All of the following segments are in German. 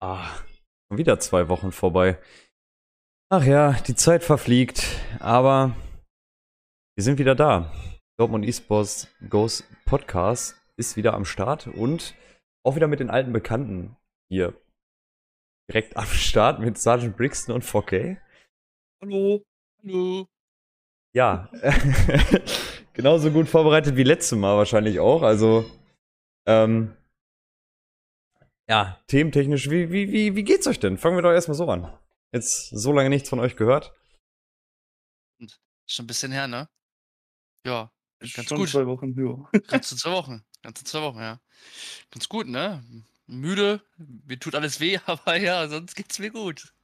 Ah, schon wieder zwei Wochen vorbei. Ach ja, die Zeit verfliegt, aber wir sind wieder da. Dortmund eSports Goes Podcast ist wieder am Start und auch wieder mit den alten Bekannten hier direkt am Start mit Sergeant Brixton und 4K. Hallo. Hallo. Ja, genauso gut vorbereitet wie letztes Mal wahrscheinlich auch. Also, ähm, ja, thementechnisch, wie, wie, wie, wie geht's euch denn? Fangen wir doch erstmal so an. Jetzt so lange nichts von euch gehört. Schon ein bisschen her, ne? Ja, ganz Schon gut. zwei Wochen, ja. Ganze zwei Wochen. Ganze zwei Wochen, ja. Ganz gut, ne? Müde, mir tut alles weh, aber ja, sonst geht's mir gut.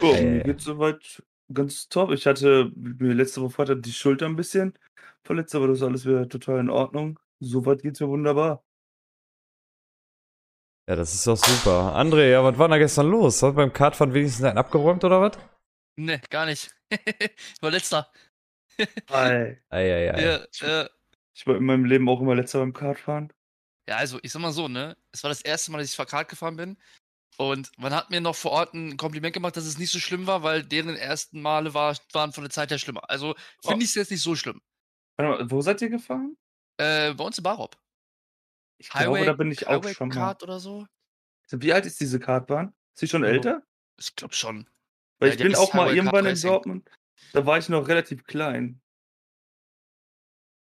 Ja, Äh. mir geht's soweit ganz top. Ich hatte mir letzte Woche hatte die Schulter ein bisschen verletzt, aber das ist alles wieder total in Ordnung. Soweit geht's mir wunderbar. Ja, das ist doch super. André, ja, was war da gestern los? Hat beim Kartfahren wenigstens einen abgeräumt oder was? Ne, gar nicht. ich war letzter. Ei. Eieiei. Ja, äh, Ich war in meinem Leben auch immer letzter beim Kartfahren. ja, also ich sag mal so, ne? Es war das erste Mal, dass ich Fahrrad gefahren bin. Und man hat mir noch vor Ort ein Kompliment gemacht, dass es nicht so schlimm war, weil deren ersten Male war, waren von der Zeit her schlimmer. Also finde Oh. ich es jetzt nicht so schlimm. Warte mal, wo seid ihr gefahren? Äh, bei uns in Barop. Ich glaube, da bin ich auch Highway schon mal. Oder so. Wie alt ist diese Kartbahn? Ist sie schon Ja. älter? Ich glaube schon. Weil Ja, ich bin auch mal Highway irgendwann Kart in. Dortmund. Da war ich noch relativ klein.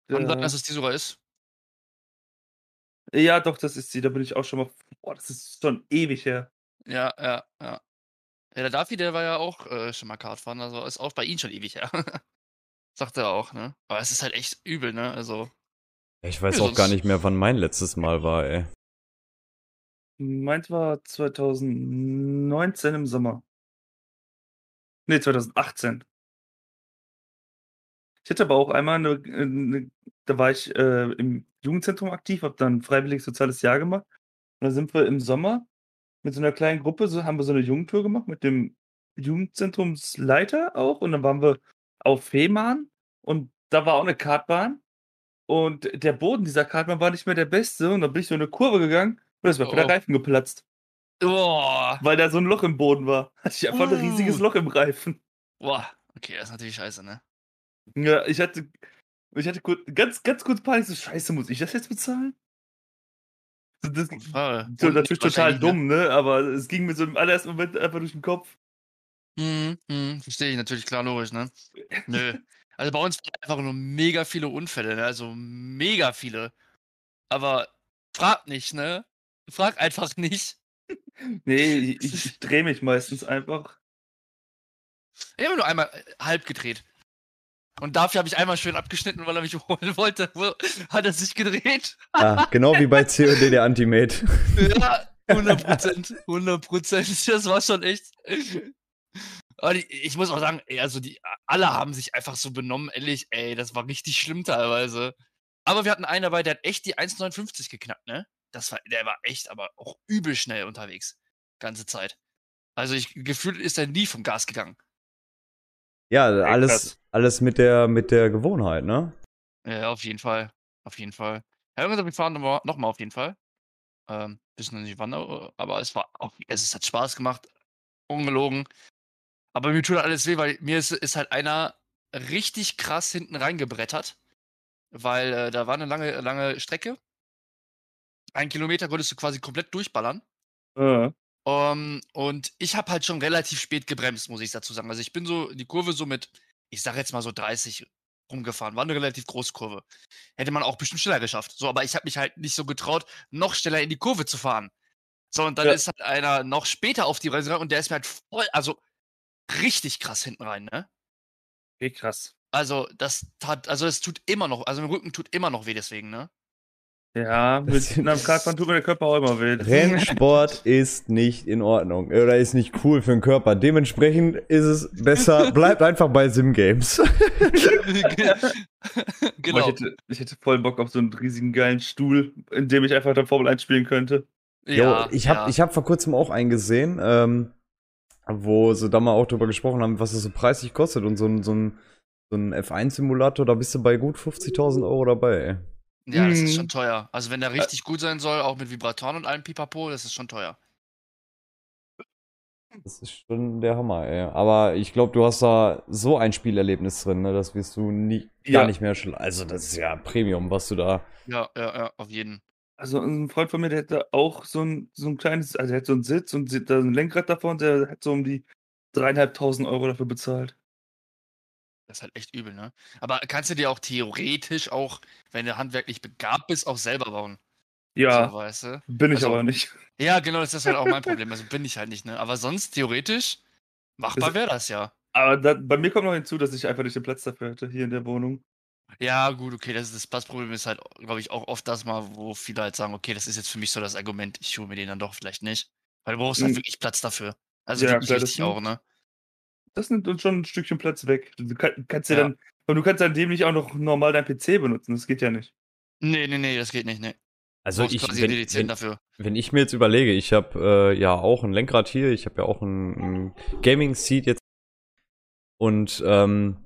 Kann sein, Da- dass es die sogar ist. Ja, doch, das ist sie. Da bin ich auch schon mal. Boah, das ist schon ewig her. Ja, ja, ja. Ja, der Davi, der war ja auch äh, schon mal Kartfahren, also ist auch bei ihm schon ewig her. Sagt er auch, ne? Aber es ist halt echt übel, ne? Also, Ich weiß auch gar nicht mehr, wann mein letztes Mal war, ey. Meins war 2019 im Sommer. Nee, 2018. Ich hatte aber auch einmal eine, eine da war ich äh, im Jugendzentrum aktiv, habe dann freiwillig soziales Jahr gemacht. Und da sind wir im Sommer mit so einer kleinen Gruppe, so haben wir so eine Jugendtour gemacht mit dem Jugendzentrumsleiter auch. Und dann waren wir auf Fehmarn und da war auch eine Kartbahn. Und der Boden dieser Kartbahn war nicht mehr der beste. Und dann bin ich so in eine Kurve gegangen und es war Oh. der Reifen geplatzt. boah, Weil da so ein Loch im Boden war. Hatte ich einfach ein riesiges Uh. Loch im Reifen. boah. Okay, das ist natürlich scheiße, ne? Ja, ich hatte, ich hatte kurz, ganz, ganz kurz Panik, so scheiße, muss ich das jetzt bezahlen? Das, Und natürlich total dumm, ne? Aber es ging mir so im allerersten Moment einfach durch den Kopf. Mhm, mhm, verstehe ich natürlich, klar, logisch, ne? Nö. Also bei uns waren einfach nur mega viele Unfälle, ne? Also mega viele. Aber frag nicht, ne? Frag einfach nicht. Nee, ich, ich, drehe mich meistens einfach. Ich habe nur einmal äh, halb gedreht. Und dafür habe ich einmal schön abgeschnitten, weil er mich holen wollte. Wo- Hat er sich gedreht? Ah, genau wie bei COD der Antimate. Ja, 100 Prozent. 100 Prozent. Das war schon echt. Ich muss auch sagen, ey, also die, alle haben sich einfach so benommen, ehrlich, ey, das war richtig schlimm teilweise. Aber wir hatten einen dabei, der hat echt die 1,59 geknackt, ne? Das war, der war echt, aber auch übel schnell unterwegs. Ganze Zeit. Also ich gefühlt ist er nie vom Gas gegangen. Ja, krass. alles, alles mit der, mit der Gewohnheit, ne? Ja, auf jeden Fall. Auf jeden Fall. Ja, irgendwann wir fahren nochmal noch mal auf jeden Fall. Ähm, wissen noch nicht wann, aber aber es war auch, es, es hat Spaß gemacht. Ungelogen. Aber mir tut alles weh, weil mir ist, ist halt einer richtig krass hinten reingebrettert. Weil äh, da war eine lange, lange Strecke. Ein Kilometer konntest du quasi komplett durchballern. Äh, Um, und ich habe halt schon relativ spät gebremst, muss ich dazu sagen. Also ich bin so die Kurve so mit, ich sag jetzt mal so 30 rumgefahren. War eine relativ große Kurve. Hätte man auch bestimmt schneller geschafft. So, aber ich habe mich halt nicht so getraut, noch schneller in die Kurve zu fahren. So, und dann Ja. ist halt einer noch später auf die Bremse rein und der ist mir halt voll, also richtig krass hinten rein, ne? okay, krass. Also, das tat, also es tut immer noch, also im Rücken tut immer noch weh deswegen, ne? Ja, mit einem Kartbahn tut mir der Körper auch immer weh. Rennsport ist nicht in Ordnung oder ist nicht cool für den Körper. Dementsprechend ist es besser, bleibt einfach bei Sim-Games. Genau. Ich hätte, ich hätte voll Bock auf so einen riesigen geilen Stuhl, in dem ich einfach dann Formel 1 spielen könnte. Jo, ich habe ja. ich hab vor kurzem auch einen gesehen, ähm, wo sie da mal auch drüber gesprochen haben, was es so preislich kostet. Und so ein, so ein, so ein F1-Simulator, da bist du bei gut 50.000 Euro dabei. Ey. Ja, das ist Mhm. schon teuer. Also wenn der richtig gut sein soll, auch mit Vibratoren und allem Pipapo, das ist schon teuer. Das ist schon der Hammer, ey. Aber ich glaube, du hast da so ein Spielerlebnis drin, ne? Das wirst du nie, gar Ja. nicht mehr schon. Also, das ist ja Premium, was du da. Ja, ja, ja, auf jeden. Also ein Freund von mir, der hätte auch so ein, so ein kleines, also er hat so einen Sitz und da ein Lenkrad davor und der hat so um die dreieinhalbtausend Euro dafür bezahlt. Das ist halt echt übel, ne? Aber kannst du dir auch theoretisch auch, wenn du handwerklich begabt bist, auch selber bauen? Ja, So, weißt du? bin ich also- aber nicht. Ja, genau, das ist halt auch mein Problem. Also bin ich halt nicht, ne? Aber sonst theoretisch machbar wäre das ja. Aber da, bei mir kommt noch hinzu, dass ich einfach nicht den Platz dafür hätte, hier in der Wohnung. Ja, gut, okay, das, ist das Passproblem ist halt, glaube ich, auch oft das mal, wo viele halt sagen, okay, das ist jetzt für mich so das Argument, ich hole mir den dann doch vielleicht nicht. Weil du brauchst halt Mhm. wirklich Platz dafür. Also Ja, klar, das richtig auch, ne? Das nimmt uns schon ein Stückchen Platz weg. Du kann, kannst ja Ja. dann, aber du kannst dann dem nicht auch noch normal dein PC benutzen. Das geht ja nicht. Nee, nee, nee, das geht nicht, nee. Also, brauchst ich, quasi wenn, wenn, dafür. wenn ich mir jetzt überlege, ich habe äh, ja auch ein Lenkrad hier, ich habe ja auch ein, ein Gaming-Seat jetzt. Und, ähm,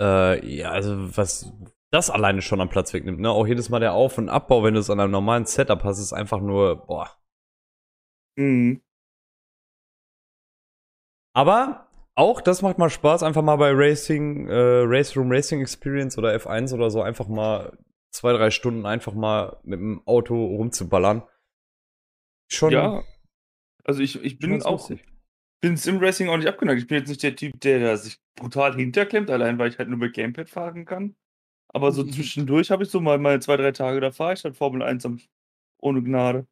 äh, ja, also, was das alleine schon am Platz wegnimmt, ne? Auch jedes Mal der Auf- und Abbau, wenn du es an einem normalen Setup hast, ist einfach nur, boah. Mhm. Aber auch das macht mal Spaß, einfach mal bei Racing, äh, Race Room Racing Experience oder F1 oder so einfach mal zwei, drei Stunden einfach mal mit dem Auto rumzuballern. Schon. Ja. Also ich, ich bin auch, lustig. Bin Sim-Racing auch nicht abgeneigt. Ich bin jetzt nicht der Typ, der da sich brutal hinterklemmt, allein weil ich halt nur mit Gamepad fahren kann. Aber so Mhm. zwischendurch habe ich so mal meine zwei, drei Tage, da fahre ich halt Formel 1 am, ohne Gnade.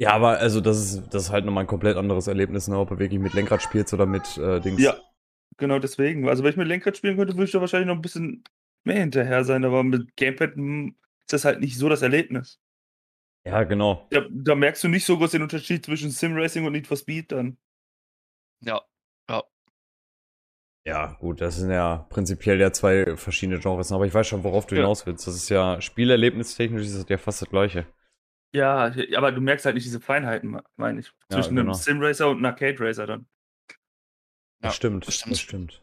Ja, aber also das ist, das ist halt nochmal ein komplett anderes Erlebnis, ne? ob du wirklich mit Lenkrad spielst oder mit äh, Dings. Ja, genau deswegen. Also wenn ich mit Lenkrad spielen könnte, würde ich da wahrscheinlich noch ein bisschen mehr hinterher sein, aber mit Gamepad hm, ist das halt nicht so das Erlebnis. Ja, genau. Da, da merkst du nicht so groß den Unterschied zwischen Sim-Racing und Need for Speed dann. Ja, ja. Ja, gut, das sind ja prinzipiell ja zwei verschiedene Genres, aber ich weiß schon, worauf du Ja. hinaus willst. Das ist ja spielerlebnistechnisch ist das ja fast das gleiche. Ja, aber du merkst halt nicht diese Feinheiten, me- meine ich. Ja, Zwischen genau. einem Sim-Racer und einem Arcade-Racer dann. Das Ja, stimmt, das das stimmt. stimmt.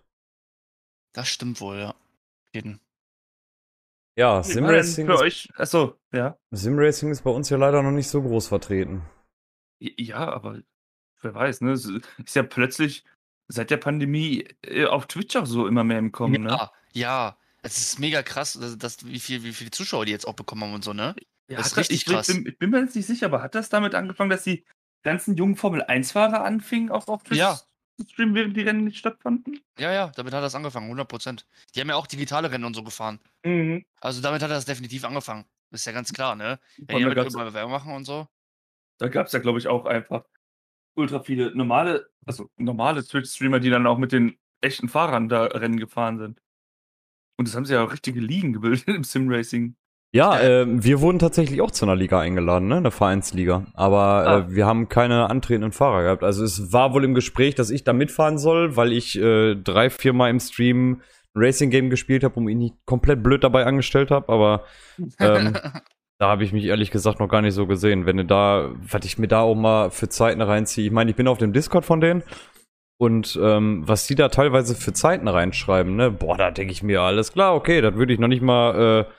Das stimmt wohl, ja. Jeden. Ja, Simracing für euch. Achso, ja. Simracing ist bei uns ja leider noch nicht so groß vertreten. Ja, aber wer weiß, ne? Es ist ja plötzlich seit der Pandemie äh, auf Twitch auch so immer mehr im Kommen, ne? Ja, ja. Es ist mega krass, dass, dass, wie, viel, wie viele Zuschauer die jetzt auch bekommen haben und so, ne? Ja, Das ist richtig ich, krass. Bin, ich bin mir jetzt nicht sicher, aber hat das damit angefangen, dass die ganzen jungen Formel-1-Fahrer anfingen, auch auf Twitch Ja. zu streamen, während die Rennen nicht stattfanden? Ja, ja, damit hat das angefangen, 100 Prozent. Die haben ja auch digitale Rennen und so gefahren. Mhm. Also damit hat das definitiv angefangen. Ist ja ganz klar, ne? Wenn die da damit Werbung machen und so. Da gab es ja, glaube ich, auch einfach ultra viele normale, also normale Twitch-Streamer, die dann auch mit den echten Fahrern da Rennen gefahren sind. Und das haben sie ja auch richtige Ligen gebildet im Sim-Racing. Ja, Ja. ähm, wir wurden tatsächlich auch zu einer Liga eingeladen, ne? Eine Vereinsliga. Aber Ah. äh, wir haben keine antretenden Fahrer gehabt. Also es war wohl im Gespräch, dass ich da mitfahren soll, weil ich äh, drei, viermal im Stream ein Racing-Game gespielt habe und mich nicht komplett blöd dabei angestellt habe. Aber ähm, da habe ich mich ehrlich gesagt noch gar nicht so gesehen. Wenn du da, was ich mir da auch mal für Zeiten reinziehe. Ich meine, ich bin auf dem Discord von denen. Und ähm, was die da teilweise für Zeiten reinschreiben, ne, boah, da denke ich mir, alles klar, okay, das würde ich noch nicht mal, äh,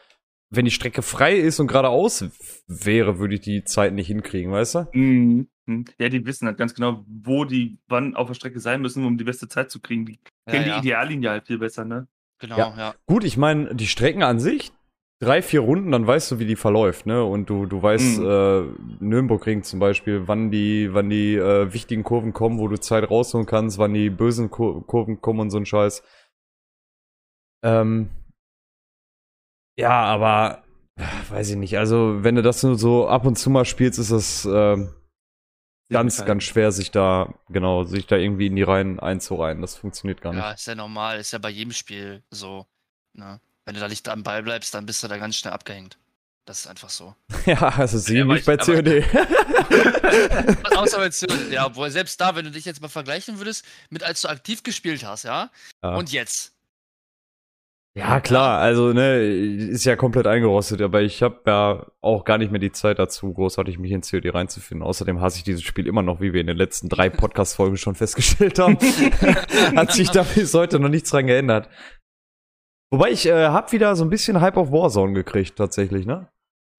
wenn die Strecke frei ist und geradeaus wäre, würde ich die Zeit nicht hinkriegen, weißt du? Mhm. Mhm. Ja, die wissen halt ganz genau, wo die wann auf der Strecke sein müssen, um die beste Zeit zu kriegen. Die kennen ja, die Ideallinie halt viel besser, ne? Genau, Ja. ja. Gut, ich meine, die Strecken an sich, drei, vier Runden, dann weißt du, wie die verläuft, ne? Und du, du weißt, Mhm. äh, Nürnbergring zum Beispiel, wann die, wann die äh, wichtigen Kurven kommen, wo du Zeit rausholen kannst, wann die bösen Kur Kurven kommen und so ein Scheiß. Ähm, ja, aber weiß ich nicht. Also, wenn du das nur so ab und zu mal spielst, ist das ähm, ganz, ganz schwer, sich da, genau, sich da irgendwie in die Reihen einzureihen. Das funktioniert gar nicht. Ja, ist ja normal, ist ja bei jedem Spiel so. Ne? Wenn du da nicht am Ball bleibst, dann bist du da ganz schnell abgehängt. Das ist einfach so. Ja, also sie Ja, nicht bei COD. Außer bei Zürich, ja, obwohl selbst da, wenn du dich jetzt mal vergleichen würdest, mit als du aktiv gespielt hast, ja, Ja. und jetzt. Ja, klar, also ne, ist ja komplett eingerostet, aber ich habe ja auch gar nicht mehr die Zeit dazu, großartig mich in COD reinzufinden. Außerdem hasse ich dieses Spiel immer noch, wie wir in den letzten drei Podcast-Folgen schon festgestellt haben. Hat sich da bis heute noch nichts dran geändert. Wobei ich äh, hab wieder so ein bisschen Hype auf Warzone gekriegt, tatsächlich, ne?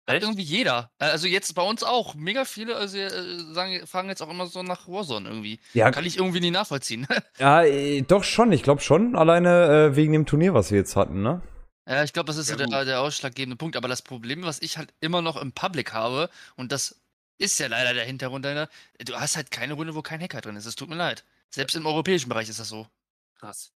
Echt? irgendwie jeder. Äh, Also jetzt bei uns auch. Mega viele also, äh, sagen, fragen jetzt auch immer so nach Warzone irgendwie. Ja, Kann ich irgendwie nie nachvollziehen. ja äh, doch schon. Ich glaube schon. Alleine äh, wegen dem Turnier, was wir jetzt hatten, ne? Ja, ich glaube, das ist Ja, der, der ausschlaggebende Punkt. Aber das Problem, was ich halt immer noch im Public habe, und das ist ja leider der Hintergrund dahinter, du hast halt keine Runde, wo kein Hacker drin ist. Es tut mir leid. Selbst im europäischen Bereich ist das so. Krass.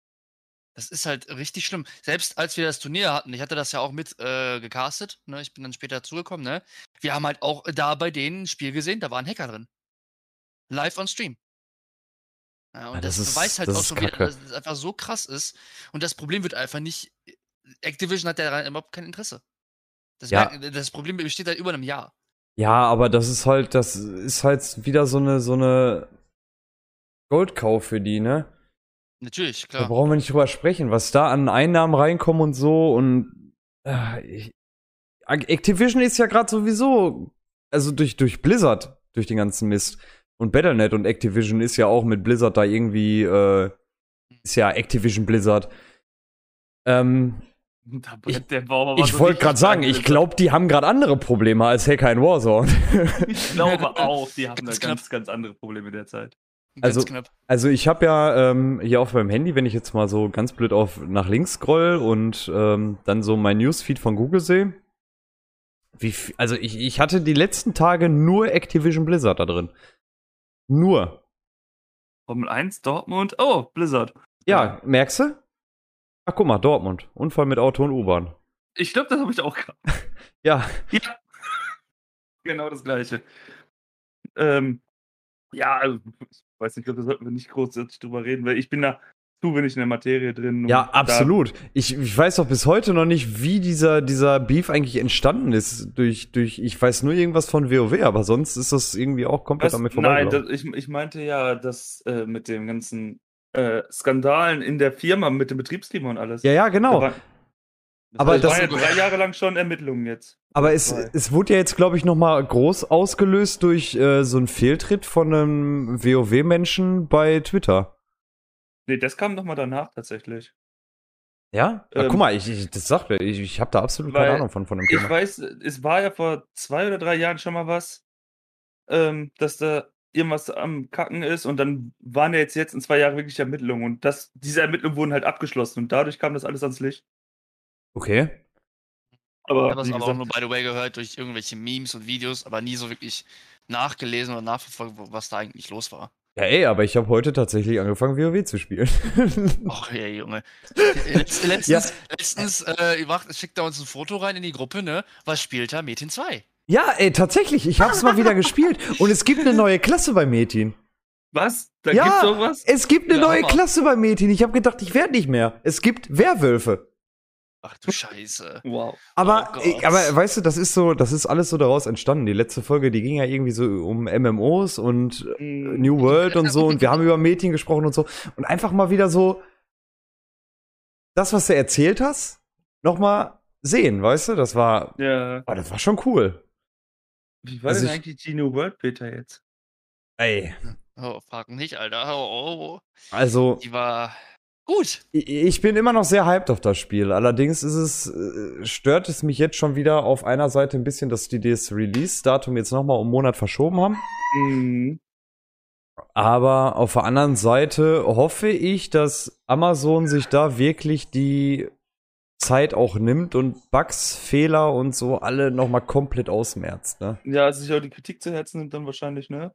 Das ist halt richtig schlimm. Selbst als wir das Turnier hatten, ich hatte das ja auch mit äh, gecastet, ne? Ich bin dann später dazugekommen, ne? Wir haben halt auch da bei denen ein Spiel gesehen, da war ein Hacker drin. Live on Stream. Ja, und Ja, das, das ist- beweist halt das auch schon wieder, dass es einfach so krass ist. Und das Problem wird einfach nicht. Activision hat daran überhaupt kein Interesse. Das, Ja. merken- das Problem besteht seit über einem Jahr. Ja, aber das ist halt, das ist halt wieder so eine, so eine Goldkauf für die, ne? Natürlich, Da klar. brauchen wir nicht drüber sprechen, was da an Einnahmen reinkommen und so und äh, ich, Activision ist ja gerade sowieso, also durch, durch Blizzard, durch den ganzen Mist. Und Battle.net und Activision ist ja auch mit Blizzard da irgendwie, äh, ist ja Activision Blizzard. Ähm, Da Ich- brennt der Baum aber ich so wollte gerade sagen, ich glaube, die haben gerade andere Probleme als Hacker in Warzone. Ich glaube auch, die haben da Ganz ganz, ganz andere Probleme derzeit. Also- knapp. Also ich habe ja ähm, hier auf meinem Handy, wenn ich jetzt mal so ganz blöd auf nach links scroll und ähm, dann so mein Newsfeed von Google sehe, wie, also ich, ich hatte die letzten Tage nur Activision Blizzard da drin. Nur. Formel 1, Dortmund. Oh, Blizzard. Ja, merkst du? Ach guck mal, Dortmund. Unfall mit Auto und U-Bahn. Ich glaube, das habe ich auch gehabt. Ja, Ja. genau das gleiche. Ähm, ja, also, weiß nicht, ich glaube, da sollten wir nicht großartig drüber reden, weil ich bin da zu wenig in der Materie drin. ja, absolut. Ich, ich weiß auch bis heute noch nicht, wie dieser, dieser Beef eigentlich entstanden ist. Durch, durch, ich weiß nur irgendwas von WoW, aber sonst ist das irgendwie auch komplett an mir Nein, vorbeigelaufen. das, ich, ich meinte ja, dass äh, mit den ganzen äh, Skandalen in der Firma, mit dem Betriebsklima und alles. Ja, ja, Da genau. War- Aber war- das- waren ja drei Jahre lang schon Ermittlungen jetzt. Aber es, Zwei. es wurde ja jetzt, glaube ich, noch mal groß ausgelöst durch äh, so einen Fehltritt von einem WoW-Menschen bei Twitter. Nee, das kam noch mal danach tatsächlich. Ja? ja Ähm, guck mal, ich, ich das sagt mir, ich, ich habe da absolut keine Ahnung von, von dem Ich Thema. weiß, es war ja vor zwei oder drei Jahren schon mal was, ähm, dass da irgendwas am Kacken ist und dann waren ja jetzt, jetzt in zwei Jahren wirklich Ermittlungen und das, diese Ermittlungen wurden halt abgeschlossen und dadurch kam das alles ans Licht. Okay. Aber, Ich habe es wie aber auch gesagt, nur, by the way, gehört durch irgendwelche Memes und Videos, aber nie so wirklich nachgelesen oder nachverfolgt, was da eigentlich los war. Ja, ey, aber ich habe heute tatsächlich angefangen, WoW zu spielen. Och, ey, Junge. Letz, letztens, Ja. letztens äh, macht, schickt er uns ein Foto rein in die Gruppe, ne? Was spielt er? Metin 2. ja, ey, tatsächlich, ich hab's mal wieder gespielt. Und es gibt eine neue Klasse bei Metin. was? Da Ja. gibt's doch was? Es gibt eine Ja, neue. Klasse bei Metin. Ich habe gedacht, ich werde nicht mehr. Es gibt Werwölfe. Ach du Scheiße. Wow. Aber, Oh ich, aber weißt du, das ist so, das ist alles so daraus entstanden. Die letzte Folge, die ging ja irgendwie so um MMOs und Mm, New World und so und wir haben über Metin gesprochen und so und einfach mal wieder so das, was du erzählt hast, noch mal sehen, weißt du? Das war, Ja. oh, das war schon cool. Wie war Also denn ich- eigentlich die New World Beta jetzt? Ey, Oh, frag nicht, Alter. Oh, oh. also Die war gut. ich, bin immer noch sehr hyped auf das Spiel. Allerdings ist es äh, stört es mich jetzt schon wieder auf einer Seite ein bisschen, dass die das Release-Datum jetzt noch mal um einen Monat verschoben haben. Mhm. Aber auf der anderen Seite hoffe ich, dass Amazon sich da wirklich die Zeit auch nimmt und Bugs, Fehler und so alle nochmal komplett ausmerzt. Ne? Ja, sich auch die Kritik zu Herzen nimmt dann wahrscheinlich, ne?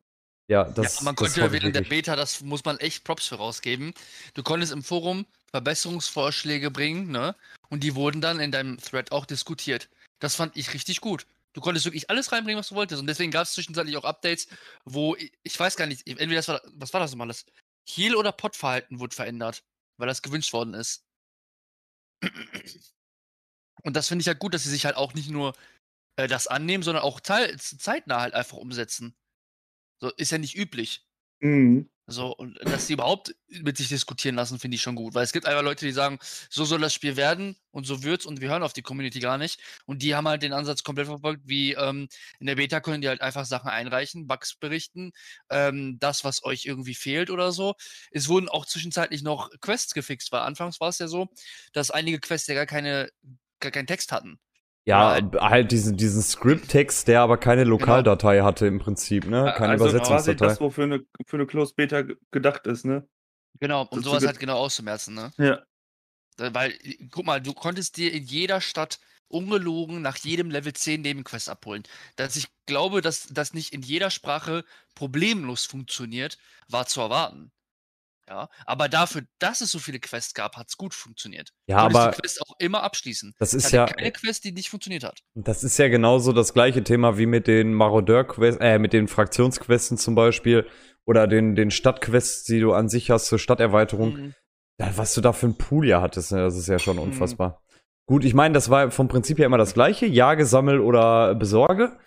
Ja, das, ja, man das konnte ich während der. Beta, das muss man echt Props für rausgeben. Du konntest im Forum Verbesserungsvorschläge bringen, ne? Und die wurden dann in deinem Thread auch diskutiert. Das fand ich richtig gut. Du konntest wirklich alles reinbringen, was du wolltest. Und deswegen gab es zwischenzeitlich auch Updates, wo ich, ich weiß gar nicht, entweder das war, was war das nochmal? Das Heal- oder Pot-Verhalten wurde verändert, weil das gewünscht worden ist. Und das finde ich ja gut, dass sie sich halt auch nicht nur äh, das annehmen, sondern auch teil- zeitnah halt einfach umsetzen. So, ist ja nicht üblich. Mhm. So, und dass die überhaupt mit sich diskutieren lassen, finde ich schon gut. Weil es gibt einfach Leute, die sagen, so soll das Spiel werden und so wird's und wir hören auf die Community gar nicht. Und die haben halt den Ansatz komplett verfolgt, wie ähm, in der Beta können die halt einfach Sachen einreichen, Bugs berichten, ähm, das, was euch irgendwie fehlt oder so. Es wurden auch zwischenzeitlich noch Quests gefixt, weil anfangs war es ja so, dass einige Quests ja gar keine, gar keinen Text hatten. Ja, halt diesen, diesen Script-Text, der aber keine Lokaldatei hatte im Prinzip, ne? Keine also quasi Übersetzungsdatei. das, wofür eine, für eine Closed Beta ge- gedacht ist, ne? Genau, um zu sowas halt genau auszumerzen, ne? Ja. Da- Weil, guck mal, du konntest dir in jeder Stadt ungelogen nach jedem Level 10 Nebenquest abholen. Dass ich glaube, dass das nicht in jeder Sprache problemlos funktioniert, war zu erwarten. Ja, aber dafür, dass es so viele Quests gab, hat es gut funktioniert. Ja, Konntest aber die Quest auch immer abschließen. das ist ja, keine Quest, die nicht funktioniert hat. das ist ja genauso das gleiche Thema wie mit den Marodeur-Quests, äh, mit den Fraktionsquesten zum Beispiel oder den, den Stadtquests, die du an sich hast zur Stadterweiterung. Mhm. Ja, was du da für ein Pool ja hattest, ne, das ist ja schon Mhm. unfassbar. Gut, ich meine, das war vom Prinzip her immer das gleiche, jage, sammel oder besorge,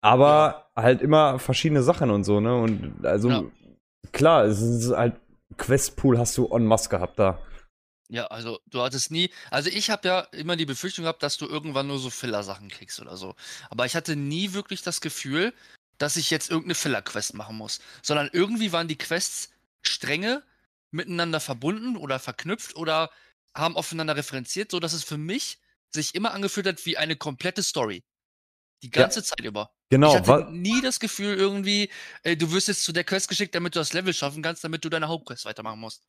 aber halt immer verschiedene Sachen und so, ne? Und also Ja. klar, es ist halt Questpool hast du en masse gehabt da. Ja, also du hattest nie, also ich habe ja immer die Befürchtung gehabt, dass du irgendwann nur so Filler-Sachen kriegst oder so. Aber ich hatte nie wirklich das Gefühl, dass ich jetzt irgendeine Filler-Quest machen muss, sondern irgendwie waren die Quests strenge miteinander verbunden oder verknüpft oder haben aufeinander referenziert, so dass es für mich sich immer angefühlt hat wie eine komplette Story. Die Ja. ganze Zeit über. Genau, ich hatte nie das Gefühl irgendwie, äh, du wirst jetzt zu der Quest geschickt, damit du das Level schaffen kannst, damit du deine Hauptquest weitermachen musst.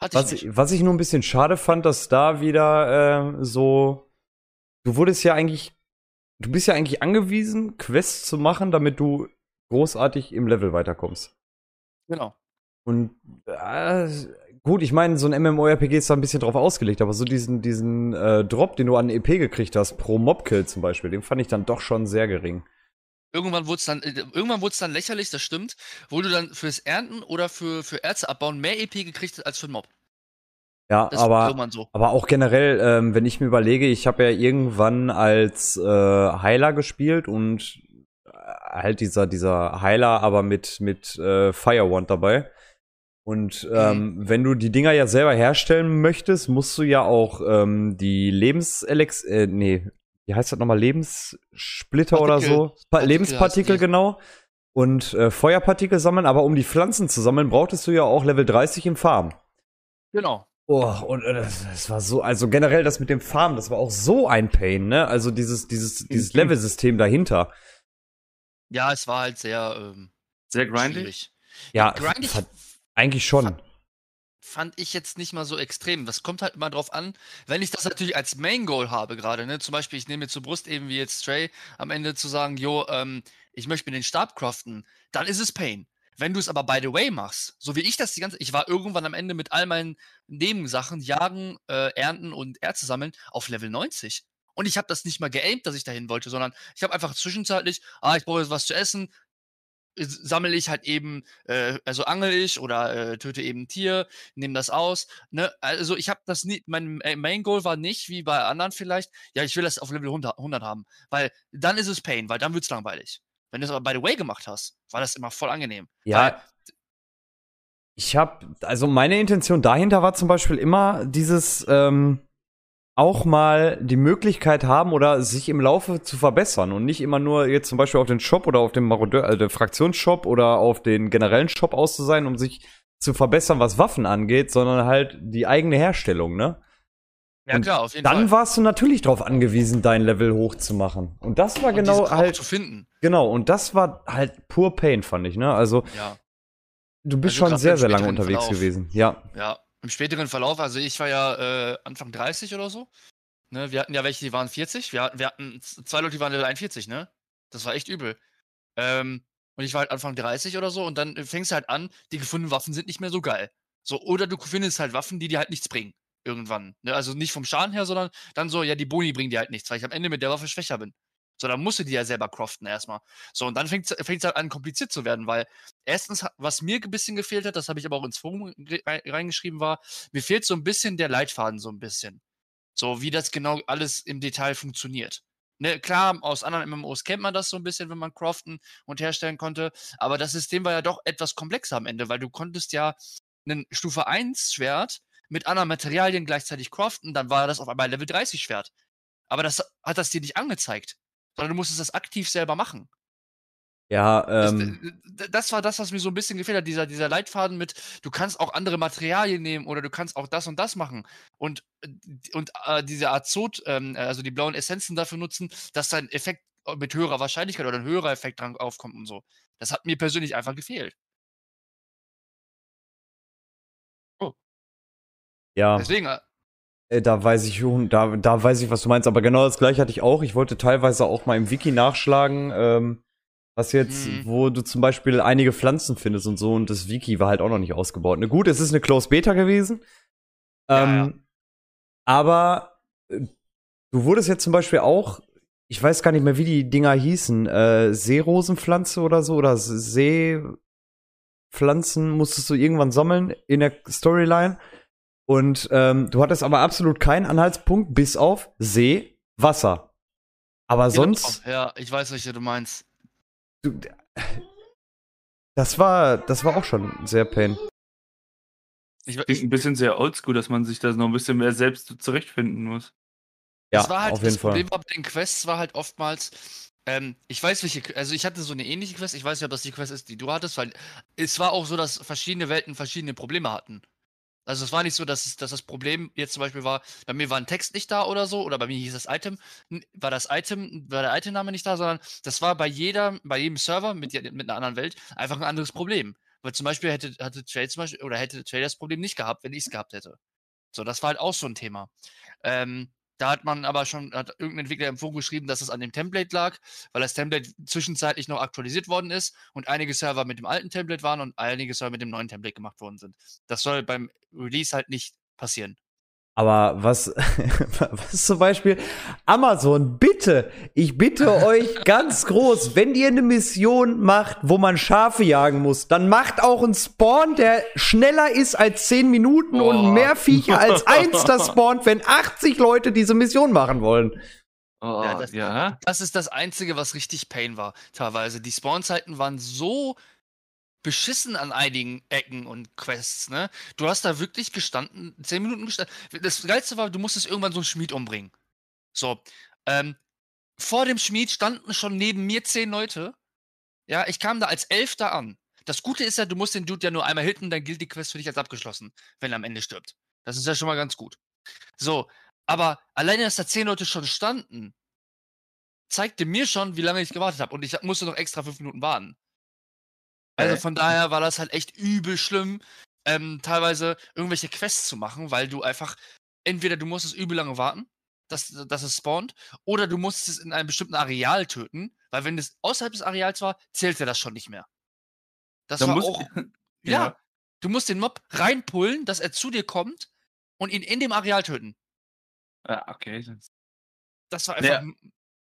Hatte was, ich nicht. ich, was ich nur ein bisschen schade fand, dass da wieder äh, so, du wurdest ja eigentlich, du bist ja eigentlich angewiesen, Quests zu machen, damit du großartig im Level weiterkommst. Genau. Und äh, gut, ich meine, so ein MMORPG ist da ein bisschen drauf ausgelegt, aber so diesen, diesen äh, Drop, den du an EP gekriegt hast, pro Mobkill zum Beispiel, den fand ich dann doch schon sehr gering. Irgendwann wurde es dann, äh, irgendwann wurde es dann lächerlich, das stimmt, wo du dann fürs Ernten oder für, für Erze abbauen mehr EP gekriegt hast als für den Mob. Ja, Das aber, so. aber auch generell, ähm, wenn ich mir überlege, ich habe ja irgendwann als äh, Heiler gespielt und äh, halt dieser, dieser Heiler, aber mit, mit äh, Firewand dabei. Und ähm, wenn du die Dinger ja selber herstellen möchtest, musst du ja auch ähm, die Lebenselex, äh, nee, wie heißt das nochmal, Lebenssplitter oder Partikel. so? Pa Partikel Lebenspartikel, genau. Und äh, Feuerpartikel sammeln, aber um die Pflanzen zu sammeln, brauchtest du ja auch Level 30 im Farm. Genau. Oh, und äh, das, das war so, also generell das mit dem Farm, das war auch so ein Pain, ne? Also dieses, dieses, dieses Mhm. Level-System dahinter. Ja, es war halt sehr ähm, Sehr grindy. schwierig. Ja, Grindig eigentlich schon. Fand ich jetzt nicht mal so extrem. Das kommt halt immer drauf an, wenn ich das natürlich als Main Goal habe gerade, ne? Zum Beispiel, ich nehme mir zur Brust eben wie jetzt Stray am Ende zu sagen, jo, ähm, ich möchte mir den Stab craften, dann ist es Pain. Wenn du es aber by the way machst, so wie ich das die ganze, ich war irgendwann am Ende mit all meinen Nebensachen, Jagen, äh, Ernten und Erze sammeln auf Level 90. Und ich habe das nicht mal geaimt, dass ich dahin wollte, sondern ich habe einfach zwischenzeitlich, ah, ich brauche jetzt was zu essen, sammle ich halt eben, äh, also angel ich oder äh, töte eben ein Tier, nehme das aus. Ne? Also ich habe das nie, mein äh, Main Goal war nicht, wie bei anderen vielleicht, ja, ich will das auf Level 100, 100 haben, weil dann ist es Pain, weil dann wird's langweilig. Wenn du es aber by the way gemacht hast, war das immer voll angenehm. Ja. Ich habe, also meine Intention dahinter war zum Beispiel immer dieses ähm, auch mal die Möglichkeit haben oder sich im Laufe zu verbessern und nicht immer nur jetzt zum Beispiel auf den Shop oder auf den Marodeur, also den Fraktionsshop oder auf den generellen Shop aus zu sein, um sich zu verbessern, was Waffen angeht, sondern halt die eigene Herstellung, ne? Ja, Und klar, auf jeden Dann Fall. warst du natürlich darauf angewiesen, dein Level hochzumachen. Und das war Und genau halt, zu finden. genau, und das war halt pur Pain, fand ich, ne? Also, Ja, du bist Also schon sehr, sehr lange unterwegs Verlauf. gewesen. Ja. ja. Im späteren Verlauf, also ich war ja äh, Anfang 30 oder so. Ne, wir hatten ja welche, die waren 40. Wir hatten, wir hatten zwei Leute, die waren Level 41, ne? Das war echt übel. Ähm, und ich war halt Anfang 30 oder so und dann fängst du halt an, die gefundenen Waffen sind nicht mehr so geil. So, oder du findest halt Waffen, die dir halt nichts bringen. Irgendwann. Ne? Also nicht vom Schaden her, sondern dann so, ja, die Boni bringen dir halt nichts, weil ich am Ende mit der Waffe schwächer bin. So, dann musst du die ja selber craften erstmal. So, und dann fängt es halt an, kompliziert zu werden, weil erstens, was mir ein bisschen gefehlt hat, das habe ich aber auch ins Forum re- rei- reingeschrieben, war, mir fehlt so ein bisschen der Leitfaden, so ein bisschen. So, wie das genau alles im Detail funktioniert. Ne, klar, aus anderen MMOs kennt man das so ein bisschen, wenn man craften und herstellen konnte, aber das System war ja doch etwas komplexer am Ende, weil du konntest ja einen Stufe 1 Schwert mit anderen Materialien gleichzeitig craften, dann war das auf einmal Level 30 Schwert. Aber das hat das dir nicht angezeigt, sondern du musstest das aktiv selber machen. Ja, Das, ähm, d- das war das, was mir so ein bisschen gefehlt hat. Dieser, dieser Leitfaden mit, du kannst auch andere Materialien nehmen oder du kannst auch das und das machen. Und, äh, und äh, diese Azot, ähm, also die blauen Essenzen dafür nutzen, dass dein Effekt mit höherer Wahrscheinlichkeit oder ein höherer Effekt dran aufkommt und so. Das hat mir persönlich einfach gefehlt. ja. Deswegen, äh, Äh, Da weiß ich da, da weiß ich, was du meinst, aber genau das gleiche hatte ich auch. Ich wollte teilweise auch mal im Wiki nachschlagen, ähm, was jetzt, Mhm. wo du zum Beispiel einige Pflanzen findest und so, und das Wiki war halt auch noch nicht ausgebaut. Na gut, es ist eine Closed Beta gewesen. Ja, Ähm, ja. Aber äh, du wurdest jetzt zum Beispiel auch, ich weiß gar nicht mehr, wie die Dinger hießen, äh, Seerosenpflanze oder so, oder Seepflanzen musstest du irgendwann sammeln in der Storyline. Und ähm, du hattest aber absolut keinen Anhaltspunkt bis auf See, Wasser. Aber sonst. Ja, ich weiß, welche du meinst. du, das war, das war auch schon sehr pain. Ich, Klingt ich, ein bisschen sehr oldschool, dass man sich da noch ein bisschen mehr selbst zurechtfinden muss. Ja, das war halt auf jeden das Problem Fall. war bei den Quests war halt oftmals, ähm, ich weiß welche, also ich hatte so eine ähnliche Quest, ich weiß nicht, ob das die Quest ist, die du hattest, weil es war auch so, dass verschiedene Welten verschiedene Probleme hatten. Also es war nicht so, dass, es, dass das Problem jetzt zum Beispiel war, bei mir war ein Text nicht da oder so, oder bei mir hieß das Item, war das Item, war der Itemname nicht da, sondern das war bei jeder, bei jedem Server mit, mit einer anderen Welt einfach ein anderes Problem. Weil zum Beispiel hätte, hatte Trade zum Beispiel, oder hätte Trade das Problem nicht gehabt, wenn ich es gehabt hätte. So, das war halt auch so ein Thema. Ähm, da hat man aber schon, hat irgendein Entwickler im Forum geschrieben, dass es an dem Template lag, weil das Template zwischenzeitlich noch aktualisiert worden ist und einige Server mit dem alten Template waren und einige Server mit dem neuen Template gemacht worden sind. Das soll beim Release halt nicht passieren. Aber was, was zum Beispiel Amazon, bitte, ich bitte euch ganz groß, wenn ihr eine Mission macht, wo man Schafe jagen muss, dann macht auch einen Spawn, der schneller ist als 10 Minuten und Boah. mehr Viecher als eins das spawnt, wenn 80 Leute diese Mission machen wollen. Oh, Ja, das- ja. Das ist das Einzige, was richtig Pain war, teilweise. Die Spawnzeiten waren so beschissen an einigen Ecken und Quests, ne? Du hast da wirklich gestanden, 10 Minuten gestanden. Das Geilste war, du musstest irgendwann so einen Schmied umbringen. So, ähm, vor dem Schmied standen schon neben mir 10 Leute. Ja, ich kam da als Elfter an. Das Gute ist ja, du musst den Dude ja nur einmal hitten, dann gilt die Quest für dich als abgeschlossen, wenn er am Ende stirbt. Das ist ja schon mal ganz gut. So, aber alleine, dass da 10 Leute schon standen, zeigte mir schon, wie lange ich gewartet habe. Und ich musste noch extra fünf Minuten warten. Also Okay. von daher war das halt echt übel schlimm, ähm, teilweise irgendwelche Quests zu machen, weil du einfach, entweder du musstest übel lange warten, dass, dass es spawnt, oder du musstest es in einem bestimmten Areal töten, weil wenn es außerhalb des Areals war, zählte das schon nicht mehr. Das Da war auch. Ja, Ja. du musst den Mob reinpullen, dass er zu dir kommt und ihn in dem Areal töten. Ah, okay. Das- Das war einfach. Ja.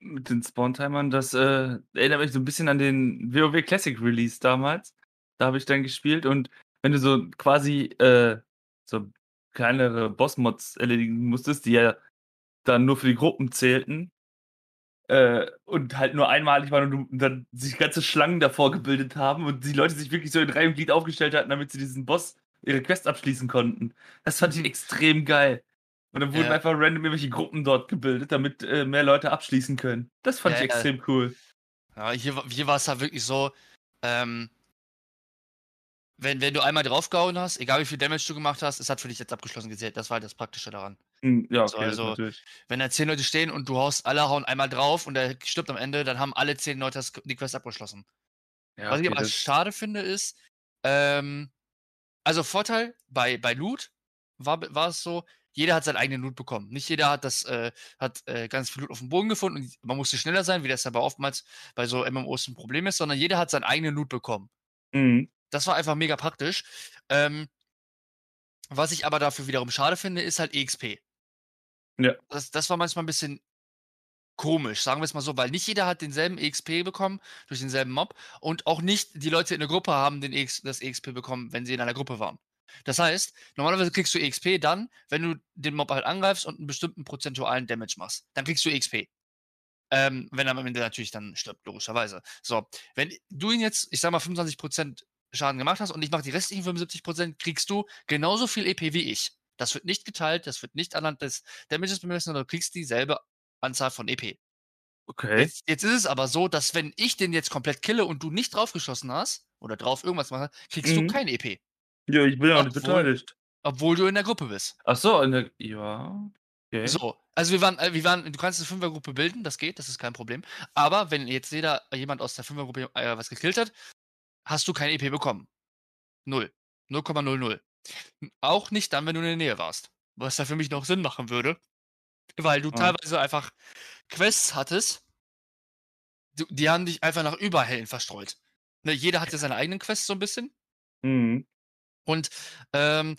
Mit den Spawn-Timern, das äh, erinnert mich so ein bisschen an den WoW Classic Release damals. Da habe ich dann gespielt und wenn du so quasi äh, so kleinere Boss-Mods erledigen musstest, die ja dann nur für die Gruppen zählten äh, und halt nur einmalig waren und, dann sich ganze Schlangen davor gebildet haben und die Leute sich wirklich so in Reihe und Glied aufgestellt hatten, damit sie diesen Boss ihre Quest abschließen konnten. Das fand ich Mhm. extrem geil. Und dann wurden Ja. einfach random irgendwelche Gruppen dort gebildet, damit äh, mehr Leute abschließen können. Das fand Ja, ich ja. extrem cool. Ja, hier, hier war es halt wirklich so, ähm, wenn, wenn du einmal draufgehauen hast, egal wie viel Damage du gemacht hast, es hat für dich jetzt abgeschlossen gezählt. Das war halt das Praktische daran. Hm, Ja, okay, also- natürlich. Wenn da zehn Leute stehen und du haust alle hauen einmal drauf und der stirbt am Ende, dann haben alle zehn Leute das, die Quest abgeschlossen. Ja, Was ich okay, aber das- schade finde, ist, ähm, also Vorteil bei, bei Loot war, war es so, jeder hat seinen eigenen Loot bekommen. Nicht jeder hat das, äh, hat äh, ganz viel Loot auf dem Boden gefunden und man musste schneller sein, wie das aber oftmals bei so MMOs ein Problem ist, sondern jeder hat seinen eigenen Loot bekommen. Mhm. Das war einfach mega praktisch. Ähm, was ich aber dafür wiederum schade finde, ist halt EXP. Ja. Das, das war manchmal ein bisschen komisch, sagen wir es mal so, weil nicht jeder hat denselben EXP bekommen durch denselben Mob und auch nicht die Leute in der Gruppe haben den EX, das EXP bekommen, wenn sie in einer Gruppe waren. Das heißt, normalerweise kriegst du EXP dann, wenn du den Mob halt angreifst und einen bestimmten prozentualen Damage machst. Dann kriegst du EXP. Ähm, wenn er am Ende natürlich dann stirbt, logischerweise. So, wenn du ihn jetzt, ich sag mal, 25% Schaden gemacht hast und ich mache die restlichen 75%, kriegst du genauso viel EP wie ich. Das wird nicht geteilt, das wird nicht anhand des Damages bemessen, sondern du kriegst dieselbe Anzahl von EP. Okay. Jetzt, jetzt ist es aber so, dass wenn ich den jetzt komplett kille und du nicht draufgeschossen hast oder drauf irgendwas machst, kriegst Mhm. du kein EP, Ja, ich bin ja auch nicht beteiligt. obwohl du in der Gruppe bist. Ach so, in der, ja. Okay. So, also wir waren, äh, wir waren, du kannst eine Fünfergruppe bilden, das geht, das ist kein Problem. Aber wenn jetzt jeder jemand aus der Fünfergruppe äh, was gekillt hat, hast du kein EP bekommen. Null. 0,00. Auch nicht dann, wenn du in der Nähe warst. Was da für mich noch Sinn machen würde. Weil du Ah. teilweise einfach Quests hattest, die haben dich einfach nach Überhellen verstreut. Ne, jeder hatte seine eigenen Quests so ein bisschen. Mhm. Und ähm,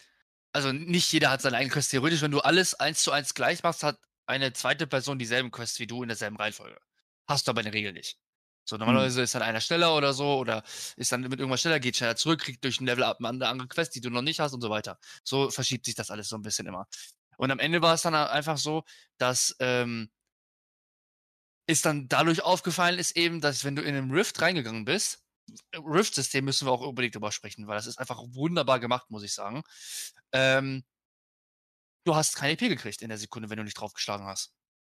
also nicht jeder hat seine eigene Quest. Theoretisch, wenn du alles eins zu eins gleich machst, hat eine zweite Person dieselben Quests wie du in derselben Reihenfolge. Hast du aber in der Regel nicht. So, normalerweise ist dann einer schneller oder so, oder ist dann mit irgendwas schneller, geht schneller zurück, kriegt durch ein Level up eine andere Quest, die du noch nicht hast und so weiter. So verschiebt sich das alles so ein bisschen immer. Und am Ende war es dann einfach so, dass ähm, es dann dadurch aufgefallen ist eben, dass wenn du in einen Rift reingegangen bist, Rift-System müssen wir auch unbedingt drüber sprechen, weil das ist einfach wunderbar gemacht, muss ich sagen. Ähm, du hast kein EP gekriegt in der Sekunde, wenn du nicht draufgeschlagen hast.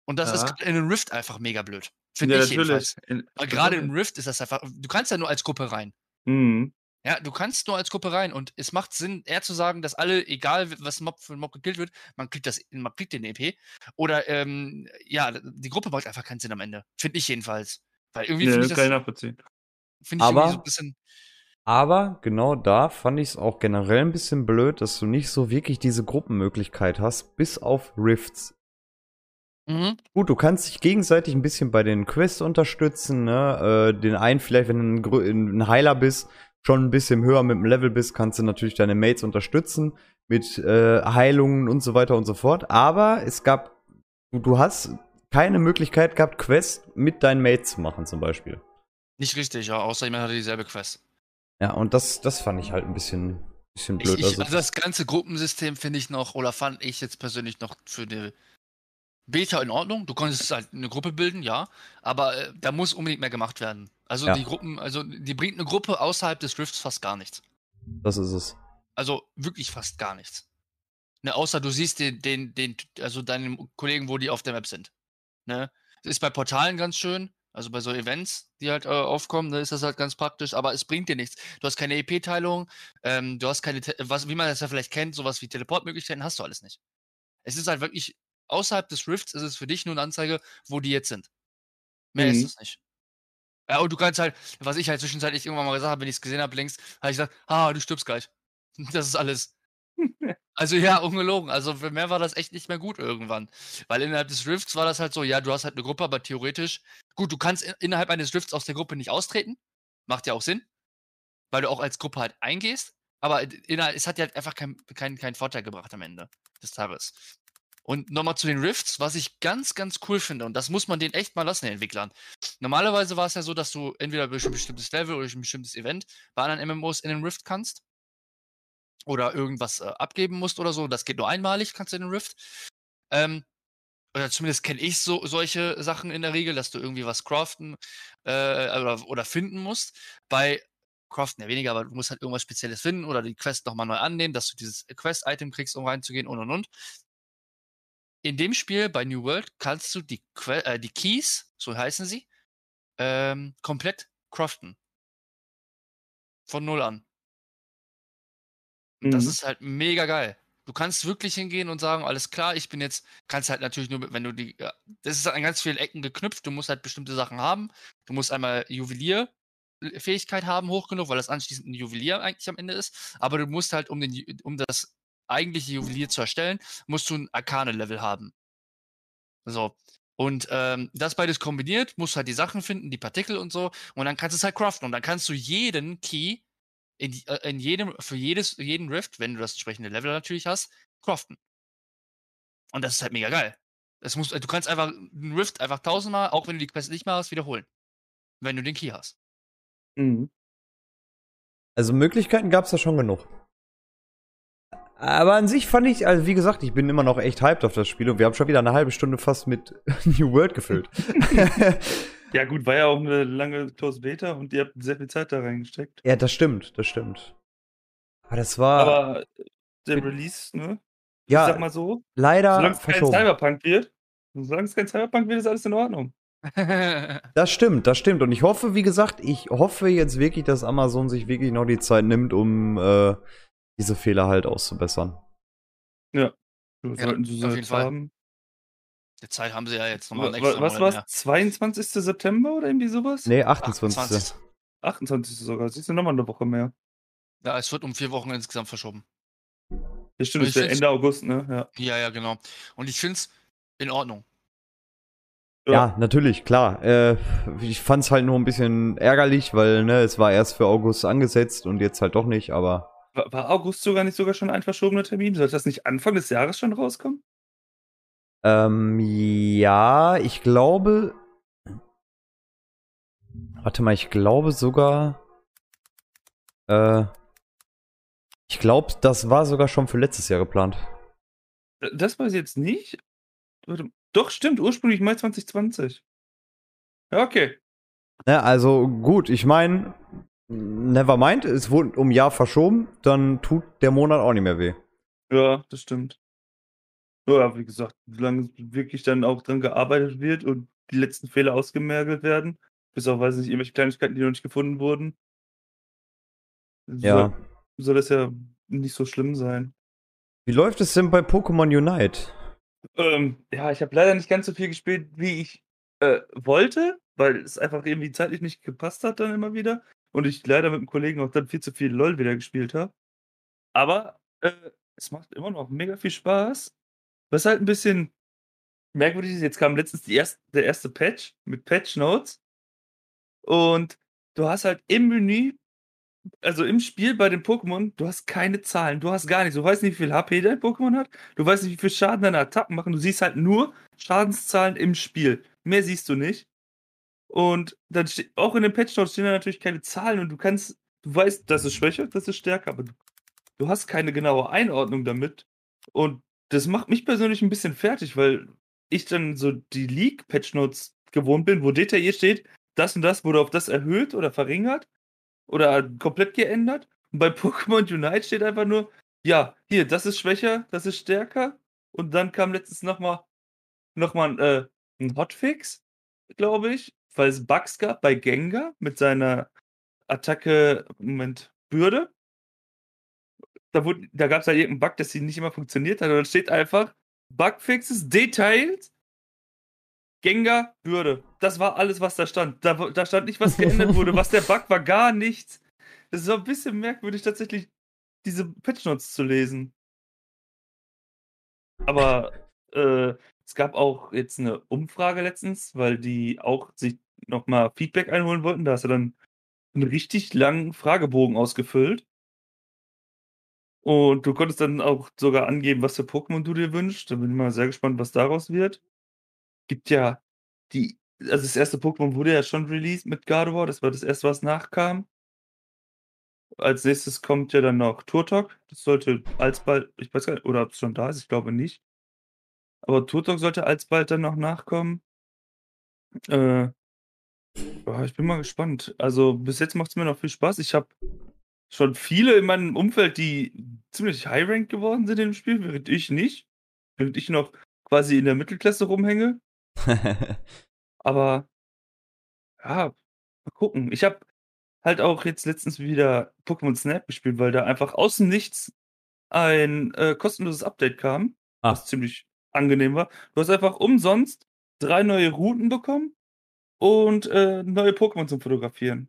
Und das ist Ja. gerade in einem Rift einfach mega blöd. Finde Ja, ich jedenfalls. In, Weil gerade im Rift ist das einfach, du kannst ja nur als Gruppe rein. Mhm. Ja, du kannst nur als Gruppe rein und es macht Sinn, eher zu sagen, dass alle, egal was Mob für ein Mob gekillt wird, man kriegt das, man kriegt den EP. Oder ähm, ja, die Gruppe macht einfach keinen Sinn am Ende. Finde ich jedenfalls. Weil irgendwie Ja, finde das kann ich nachvollziehen. Finde ich irgendwie Aber- so ein bisschen. Aber genau da fand ich es auch generell ein bisschen blöd, dass du nicht so wirklich diese Gruppenmöglichkeit hast, bis auf Rifts. Mhm. Gut, du kannst dich gegenseitig ein bisschen bei den Quests unterstützen, ne? Äh, den einen vielleicht, wenn du ein, ein Heiler bist, schon ein bisschen höher mit dem Level bist, kannst du natürlich deine Mates unterstützen mit äh, Heilungen und so weiter und so fort. Aber es gab, du, du hast keine Möglichkeit gehabt, Quests mit deinen Mates zu machen, zum Beispiel. Nicht richtig, ja, außer jemand hatte dieselbe Quest. Ja, und das, das fand ich halt ein bisschen, bisschen Ich, blöd. ich, also, also das ganze Gruppensystem finde ich noch, oder fand ich jetzt persönlich noch für eine Beta in Ordnung. Du konntest halt eine Gruppe bilden, ja, aber äh, da muss unbedingt mehr gemacht werden. Also Ja. die Gruppen, also die bringt eine Gruppe außerhalb des Rifts fast gar nichts. das ist es. Also wirklich fast gar nichts. Ne, außer du siehst den, den, den, also deinen Kollegen, wo die auf der Map sind. Ne? Das ist bei Portalen ganz schön, also bei so Events, die halt äh, aufkommen, da ist das halt ganz praktisch, aber es bringt dir nichts. Du hast keine EP-Teilung, ähm, du hast keine, Te was, wie man das ja vielleicht kennt, sowas wie Teleportmöglichkeiten hast du alles nicht. Es ist halt wirklich, außerhalb des Rifts ist es für dich nur eine Anzeige, wo die jetzt sind. Mehr ist Mhm. es nicht. Ja, und du kannst halt, was ich halt zwischenzeitlich irgendwann mal gesagt habe, wenn ich es gesehen habe links, habe ich gesagt, ah, du stirbst gleich. Das ist alles. Also ja, ungelogen. Also für mehr war das echt nicht mehr gut irgendwann. Weil innerhalb des Rifts war das halt so, ja, du hast halt eine Gruppe, aber theoretisch, gut, du kannst in, innerhalb eines Rifts aus der Gruppe nicht austreten. Macht ja auch Sinn. Weil du auch als Gruppe halt eingehst. Aber innerhalb, es hat ja halt einfach keinen kein, kein Vorteil gebracht am Ende des Tages. Und nochmal zu den Rifts, was ich ganz, ganz cool finde, und das muss man denen echt mal lassen, den Entwicklern. Normalerweise war es ja so, dass du entweder durch ein bestimmtes Level oder durch ein bestimmtes Event bei anderen MMOs in den Rift kannst oder irgendwas äh, abgeben musst oder so. Das geht nur einmalig, kannst du in den Rift. Ähm, oder zumindest kenne ich so solche Sachen in der Regel, dass du irgendwie was craften äh, oder, oder finden musst. Bei craften ja weniger, aber du musst halt irgendwas Spezielles finden oder die Quest nochmal neu annehmen, dass du dieses Quest-Item kriegst, um reinzugehen und und und. In dem Spiel bei New World kannst du die, que äh, die Keys, so heißen sie, ähm, komplett craften. Von null an. Und Das Mhm. ist halt mega geil. Du kannst wirklich hingehen und sagen, alles klar, ich bin jetzt, kannst halt natürlich nur, wenn du die, ja, das ist an ganz vielen Ecken geknüpft, du musst halt bestimmte Sachen haben. Du musst einmal Juwelierfähigkeit haben, hoch genug, weil das anschließend ein Juwelier eigentlich am Ende ist. Aber du musst halt, um, den, um das eigentliche Juwelier zu erstellen, musst du ein Arkane-Level haben. So. Und ähm, das beides kombiniert, musst halt die Sachen finden, die Partikel und so, und dann kannst du es halt craften. Und dann kannst du jeden Key in, äh, in jedem, für jedes, jeden Rift, wenn du das entsprechende Level natürlich hast, craften. Und das ist halt mega geil. Das musst, du kannst einfach einen Rift einfach tausendmal, auch wenn du die Quest nicht mehr hast, wiederholen. Wenn du den Key hast. Mhm. Also Möglichkeiten gab es da schon genug. Aber an sich fand ich, also wie gesagt, ich bin immer noch echt hyped auf das Spiel und wir haben schon wieder eine halbe Stunde fast mit New World gefüllt. Ja, gut, war ja auch eine lange Close Beta und ihr habt sehr viel Zeit da reingesteckt. ja, das stimmt, das stimmt. Aber das war Aber der Release, ne? Ich ja sag mal so, leider solange es kein. Cyberpunk wird, solange es kein Cyberpunk wird, ist alles in Ordnung. Das stimmt, das stimmt. Und ich hoffe, wie gesagt, ich hoffe jetzt wirklich, dass Amazon sich wirklich noch die Zeit nimmt, um äh, diese Fehler halt auszubessern. Ja. So Ja, sollten sie so haben. Die Zeit haben sie ja jetzt nochmal extra Was Monat war's? 22. September oder irgendwie sowas? Nee, 28. 28. 28. sogar. Siehst du nochmal eine Woche mehr. Ja, es wird um vier Wochen insgesamt verschoben. Ja, stimmt, Ich ist Ende August, ne? Ja. Ja, ja, genau. Und ich finde es in Ordnung. Ja, natürlich, klar. Äh, ich fand's halt nur ein bisschen ärgerlich, weil ne, es war erst für August angesetzt und jetzt halt doch nicht, aber War, war August sogar nicht sogar schon ein verschobener Termin? Sollte das nicht Anfang des Jahres schon rauskommen? Ähm, ja, ich glaube. Warte mal, ich glaube sogar. Äh, ich glaube, das war sogar schon für letztes Jahr geplant. Das weiß ich jetzt nicht. Doch, stimmt, ursprünglich Mai 2020. Ja, okay. Ne, also gut, ich meine, never mind, es wurde um ein Jahr verschoben, dann tut der Monat auch nicht mehr weh. Ja, das stimmt. Ja, wie gesagt, solange wirklich dann auch dran gearbeitet wird und die letzten Fehler ausgemergelt werden, bis auf, weiß ich nicht, irgendwelche Kleinigkeiten, die noch nicht gefunden wurden, Ja. soll, soll das ja nicht so schlimm sein. Wie läuft es denn bei Pokémon Unite? Ähm, ja, ich habe leider nicht ganz so viel gespielt, wie ich äh, wollte, weil es einfach irgendwie zeitlich nicht gepasst hat dann immer wieder. Und ich leider mit einem Kollegen auch dann viel zu viel LOL wieder gespielt habe. Aber äh, es macht immer noch mega viel Spaß. Was halt ein bisschen merkwürdig ist, jetzt kam letztens erste, der erste Patch mit Patch Notes. Und du hast halt im Menü, also im Spiel bei den Pokémon, du hast keine Zahlen, du hast gar nichts. Du weißt nicht, wie viel HP dein Pokémon hat, du weißt nicht, wie viel Schaden deine Attacken machen. Du siehst halt nur Schadenszahlen im Spiel. Mehr siehst du nicht. Und dann steht, auch in den Patch Notes stehen da natürlich keine Zahlen und du kannst, du weißt, das ist schwächer, das ist stärker, aber du, du hast keine genaue Einordnung damit. Und das macht mich persönlich ein bisschen fertig, weil ich dann so die League-Patch Notes gewohnt bin, wo detailliert steht, das und das wurde auf das erhöht oder verringert oder komplett geändert. Und bei Pokémon Unite steht einfach nur, ja, hier, das ist schwächer, das ist stärker. Und dann kam letztens nochmal noch mal, äh, ein Hotfix, glaube ich, weil es Bugs gab bei Gengar mit seiner Attacke, Moment, Bürde. Da, da gab es halt irgendeinen Bug, dass sie nicht immer funktioniert hat. Und dann steht einfach Bugfixes, Details, Gengar, Bürde. Das war alles, was da stand. Da, da stand nicht, was geändert wurde. Was der Bug war, gar nichts. Das ist auch ein bisschen merkwürdig, tatsächlich diese Patch Notes zu lesen. Aber äh, es gab auch jetzt eine Umfrage letztens, weil die auch sich nochmal Feedback einholen wollten. Da hast du dann einen richtig langen Fragebogen ausgefüllt. Und du konntest dann auch sogar angeben, was für Pokémon du dir wünschst. Da bin ich mal sehr gespannt, was daraus wird. Gibt ja die, also das erste Pokémon wurde ja schon released mit Gardevoir. Das war das erste, was nachkam. Als nächstes kommt ja dann noch Turtok. Das sollte alsbald, ich weiß gar nicht, oder ob es schon da ist, ich glaube nicht. Aber Turtok sollte alsbald dann noch nachkommen. Äh, ich bin mal gespannt. Also bis jetzt macht es mir noch viel Spaß. Ich habe schon viele in meinem Umfeld, die ziemlich high-ranked geworden sind im Spiel, während ich nicht. Während ich noch quasi in der Mittelklasse rumhänge. Aber ja, mal gucken. Ich habe halt auch jetzt letztens wieder Pokémon Snap gespielt, weil da einfach aus dem Nichts ein äh, kostenloses Update kam, Ah. was ziemlich angenehm war. Du hast einfach umsonst drei neue Routen bekommen und äh, neue Pokémon zum Fotografieren.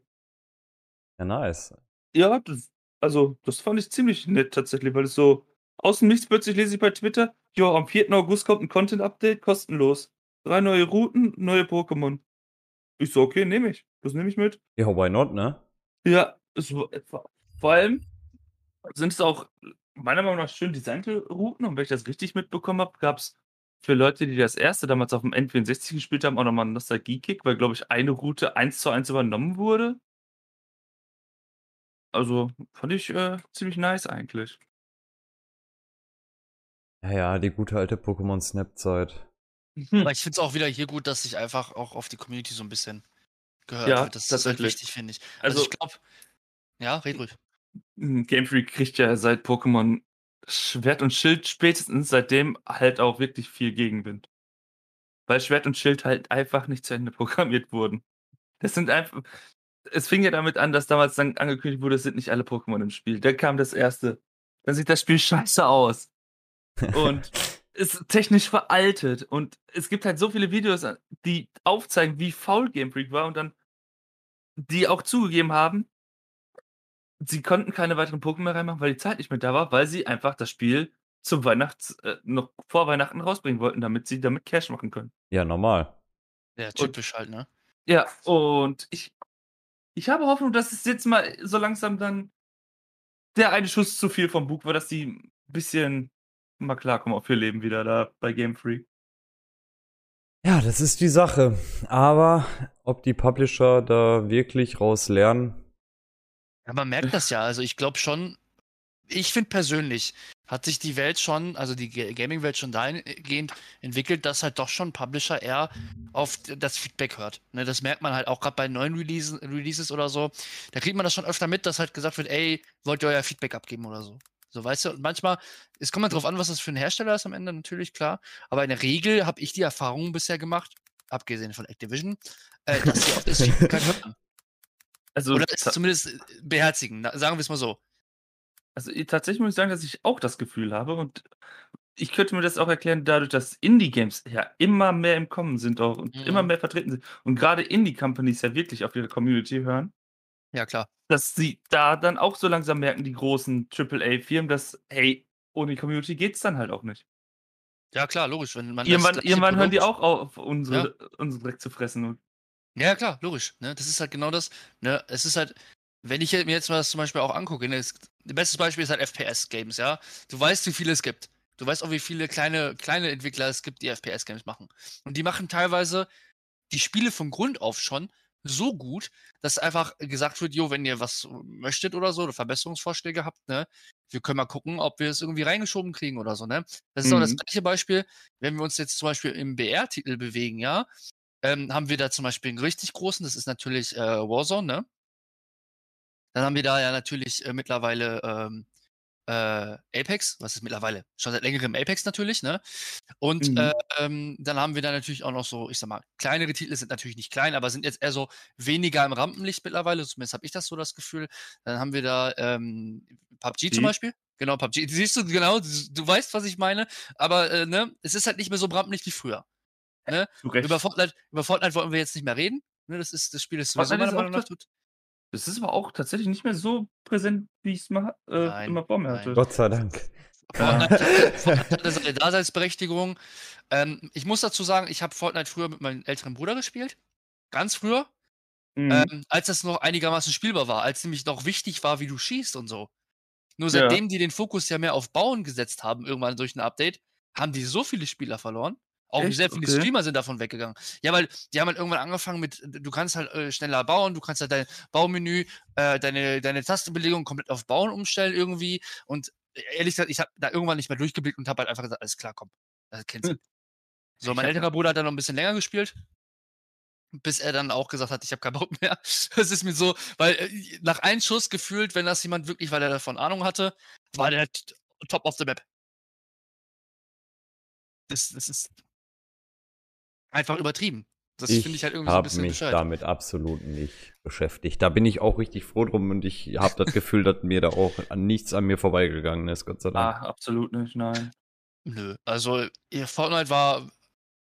ja, nice. Ja, das, also das fand ich ziemlich nett tatsächlich, weil es so aus dem Nichts plötzlich lese ich bei Twitter, ja, am 4. August kommt ein Content-Update, kostenlos. Drei neue Routen, neue Pokémon. Ich so, okay, nehme ich. Das nehme ich mit. Ja, why not, ne? Ja, es vor allem sind es auch meiner Meinung nach schön designte Routen und wenn ich das richtig mitbekommen habe, gab es für Leute, die das erste damals auf dem N64 gespielt haben, auch nochmal einen Nostalgie-Kick, weil, glaube ich, eine Route eins zu eins übernommen wurde. Also fand ich äh, ziemlich nice eigentlich. Ja, ja, die gute alte Pokémon Snap-Zeit. Aber ich finde es auch wieder hier gut, dass sich einfach auch auf die Community so ein bisschen gehört Ja, wird. Das ist halt wichtig, finde ich. Also, Also, ich glaube, ja, red ruhig. Game Freak kriegt ja seit Pokémon Schwert und Schild spätestens seitdem halt auch wirklich viel Gegenwind. weil Schwert und Schild halt einfach nicht zu Ende programmiert wurden. Das sind einfach. Es fing ja damit an, dass damals dann angekündigt wurde, es sind nicht alle Pokémon im Spiel. Dann kam das erste. Dann sieht das Spiel scheiße aus. Und ist technisch veraltet. Und es gibt halt so viele Videos, die aufzeigen, wie faul Game Freak war und dann die auch zugegeben haben, sie konnten keine weiteren Pokémon mehr reinmachen, weil die Zeit nicht mehr da war, weil sie einfach das Spiel zum Weihnachts, äh, noch vor Weihnachten rausbringen wollten, damit sie damit Cash machen können. Ja, normal. Ja, typisch halt, ne? Ja, und ich, ich habe Hoffnung, dass es jetzt mal so langsam dann der eine Schuss zu viel vom Bug war, dass die ein bisschen mal klarkommen auf ihr Leben wieder da bei Game Freak. Ja, das ist die Sache. Aber ob die Publisher da wirklich raus lernen, Ja, man merkt das ja. Also ich glaube schon, ich finde persönlich, hat sich die Welt schon, also die Ga- Gaming-Welt schon dahingehend entwickelt, dass halt doch schon Publisher eher auf das Feedback hört. Ne, das merkt man halt auch gerade bei neuen Releases, Releases oder so. Da kriegt man das schon öfter mit, dass halt gesagt wird, ey, wollt ihr euer Feedback abgeben oder so. So, weißt du, und manchmal, es kommt halt drauf an, was das für ein Hersteller ist am Ende, natürlich, klar. Aber in der Regel habe ich die Erfahrung bisher gemacht, abgesehen von Activision, äh, dass sie auf das Feedback hören. Also, Oder es zumindest beherzigen, sagen wir es mal so. Also ich- tatsächlich muss ich sagen, dass ich auch das Gefühl habe und ich könnte mir das auch erklären, dadurch, dass Indie-Games ja immer mehr im Kommen sind auch und immer Mhm. mehr vertreten sind und gerade Indie-Companies ja wirklich auf ihre Community hören, Ja, klar. dass sie da dann auch so langsam merken, die großen AAA-Firmen, dass, hey, ohne die Community geht's dann halt auch nicht. Ja, klar, logisch. Wenn man das Irgendwann, gleiche irgendwann hören die Produkt- auch auf, unsere, unsere Dreck zu fressen. Und Ja, klar, logisch. Ne? Das ist halt genau das. Ne? Es ist halt, wenn ich mir jetzt mal das zum Beispiel auch angucke, ne? das, das beste Beispiel ist halt FPS-Games, ja. Du weißt, wie viele es gibt. Du weißt auch, wie viele kleine, kleine Entwickler es gibt, die FPS-Games machen. Und die machen teilweise die Spiele von Grund auf schon so gut, dass einfach gesagt wird, jo, wenn ihr was möchtet oder so, oder Verbesserungsvorschläge habt, ne, wir können mal gucken, ob wir es irgendwie reingeschoben kriegen oder so, ne? Das ist auch das Mhm. gleiche Beispiel, wenn wir uns jetzt zum Beispiel im BR-Titel bewegen, ja, ähm, haben wir da zum Beispiel einen richtig großen, das ist natürlich äh, Warzone, ne? Dann haben wir da ja natürlich äh, mittlerweile ähm, äh, Apex, was ist mittlerweile? Schon seit längerem Apex natürlich, ne? Und Mhm. äh, ähm, dann haben wir da natürlich auch noch so, ich sag mal, kleinere Titel sind natürlich nicht klein, aber sind jetzt eher so weniger im Rampenlicht mittlerweile, zumindest habe ich das so das Gefühl. Dann haben wir da ähm, PUBG zum Die- Beispiel. Genau, PUBG. Siehst du, genau, du, du weißt, was ich meine, aber äh, ne, es ist halt nicht mehr so im Rampenlicht wie früher. zu Recht. Über Fortnite, über Fortnite wollen wir jetzt nicht mehr reden. Ne, das, ist, das Spiel ist sowieso meiner Meinung nach tot. Das ist aber auch tatsächlich nicht mehr so präsent, wie ich es mal äh, Nein, immer vor mir nein. hatte. Gott sei Dank. Fortnite, hatte- Fortnite hatte seine Daseinsberechtigung. Ähm, ich muss dazu sagen, ich habe Fortnite früher mit meinem älteren Bruder gespielt. Ganz früher. Mhm. Ähm, als das noch einigermaßen spielbar war, als nämlich noch wichtig war, wie du schießt und so. Nur Ja. seitdem die den Fokus ja mehr auf Bauen gesetzt haben, irgendwann durch ein Update, haben die so viele Spieler verloren. Auch Echt? sehr viele Okay. Streamer sind davon weggegangen. Ja, weil die haben halt irgendwann angefangen mit, du kannst halt äh, schneller bauen, du kannst halt dein Baumenü, äh, deine, deine Tastenbelegung komplett auf Bauen umstellen irgendwie. Und äh, ehrlich gesagt, ich habe da irgendwann nicht mehr durchgeblickt und habe halt einfach gesagt, alles klar, komm, das kennst du. Hm. So, mein älterer Bruder hat dann noch ein bisschen länger gespielt bis er dann auch gesagt hat, ich habe keinen Bock mehr. Das ist mir so, weil äh, nach einem Schuss gefühlt, wenn das jemand wirklich, weil er davon Ahnung hatte, war der t- top of the map. Das, das ist einfach übertrieben. Das finde ich halt irgendwie so ein habe bisschen mich damit absolut nicht beschäftigt. Da bin ich auch richtig froh drum und ich habe das Gefühl, dass mir da auch an nichts an mir vorbeigegangen ist, Gott sei Dank. ah, absolut nicht, nein. Nö, also ihr Fortnite war,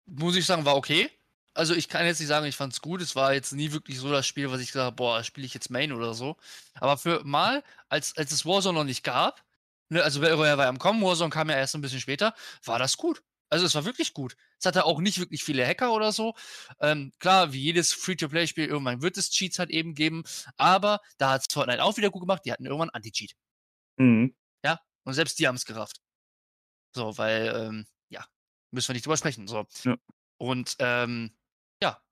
muss ich sagen, war okay. Also ich kann jetzt nicht sagen, ich fand's gut. Es war jetzt nie wirklich so das Spiel, was ich gesagt habe, boah, spiele ich jetzt Main oder so. Aber für mal, als, als es Warzone noch nicht gab, ne, also Battle Royale war ja am Kommen, Warzone kam ja erst ein bisschen später, war das gut. Also es war wirklich gut. Es hatte auch nicht wirklich viele Hacker oder so. Ähm, klar, wie jedes Free-to-Play-Spiel, irgendwann wird es Cheats halt eben geben. Aber da hat Fortnite auch wieder gut gemacht. Die hatten irgendwann Anti-Cheat. Mhm. Und selbst die haben es gerafft. So, weil, ähm, ja, müssen wir nicht drüber sprechen. So. Ja. Und ähm, ja.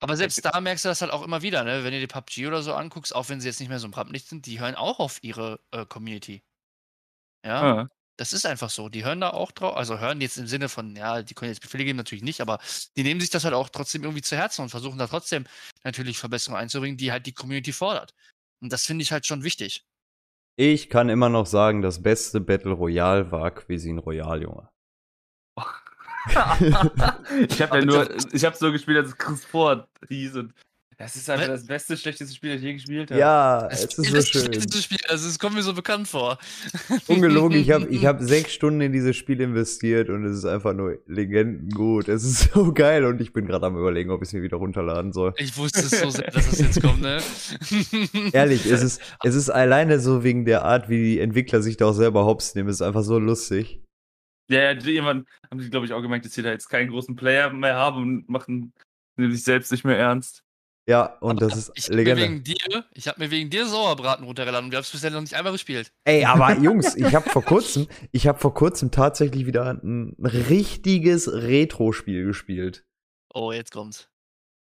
Aber selbst da merkst du das halt auch immer wieder, ne? Wenn du dir PUBG oder so anguckst, auch wenn sie jetzt nicht mehr so im Rampenlicht sind, die hören auch auf ihre äh, Community. Ja, Ah, das ist einfach so. Die hören da auch drauf, also hören jetzt im Sinne von, ja, die können jetzt Befehle geben, natürlich nicht, aber die nehmen sich das halt auch trotzdem irgendwie zu Herzen und versuchen da trotzdem natürlich Verbesserungen einzubringen, die halt die Community fordert. Und das finde ich halt schon wichtig. Ich kann immer noch sagen, das beste Battle Royale war Cuisine Royale, Junge. ich habe ja nur, ich habe so gespielt, als es Chris Ford hieß und das ist einfach das beste, schlechteste Spiel, das ich je gespielt habe. Ja, Es es ist so das schön. schlechteste Spiel, also es kommt mir so bekannt vor. Ungelogen, ich habe ich hab sechs Stunden in dieses Spiel investiert und es ist einfach nur legendengut. Es ist so geil und ich bin gerade am überlegen, ob ich es mir wieder runterladen soll. Ich wusste es so sehr, dass das jetzt kommt, ne? Ehrlich, es ist, es ist alleine so wegen der Art, wie die Entwickler sich da auch selber hops nehmen, es ist einfach so lustig. Ja, ja, irgendwann haben sie, glaube ich, auch gemerkt, dass sie da jetzt keinen großen Player mehr haben und machen nehmen sich selbst nicht mehr ernst. Ja, und das ist Ich habe mir Legende. wegen dir, ich habe mir wegen dir Sauerbraten runtergeladen und wir haben es bisher noch nicht einmal gespielt. Ey, aber Jungs, ich habe vor kurzem, ich habe vor kurzem tatsächlich wieder ein richtiges Retro-Spiel gespielt. Oh, jetzt kommt's.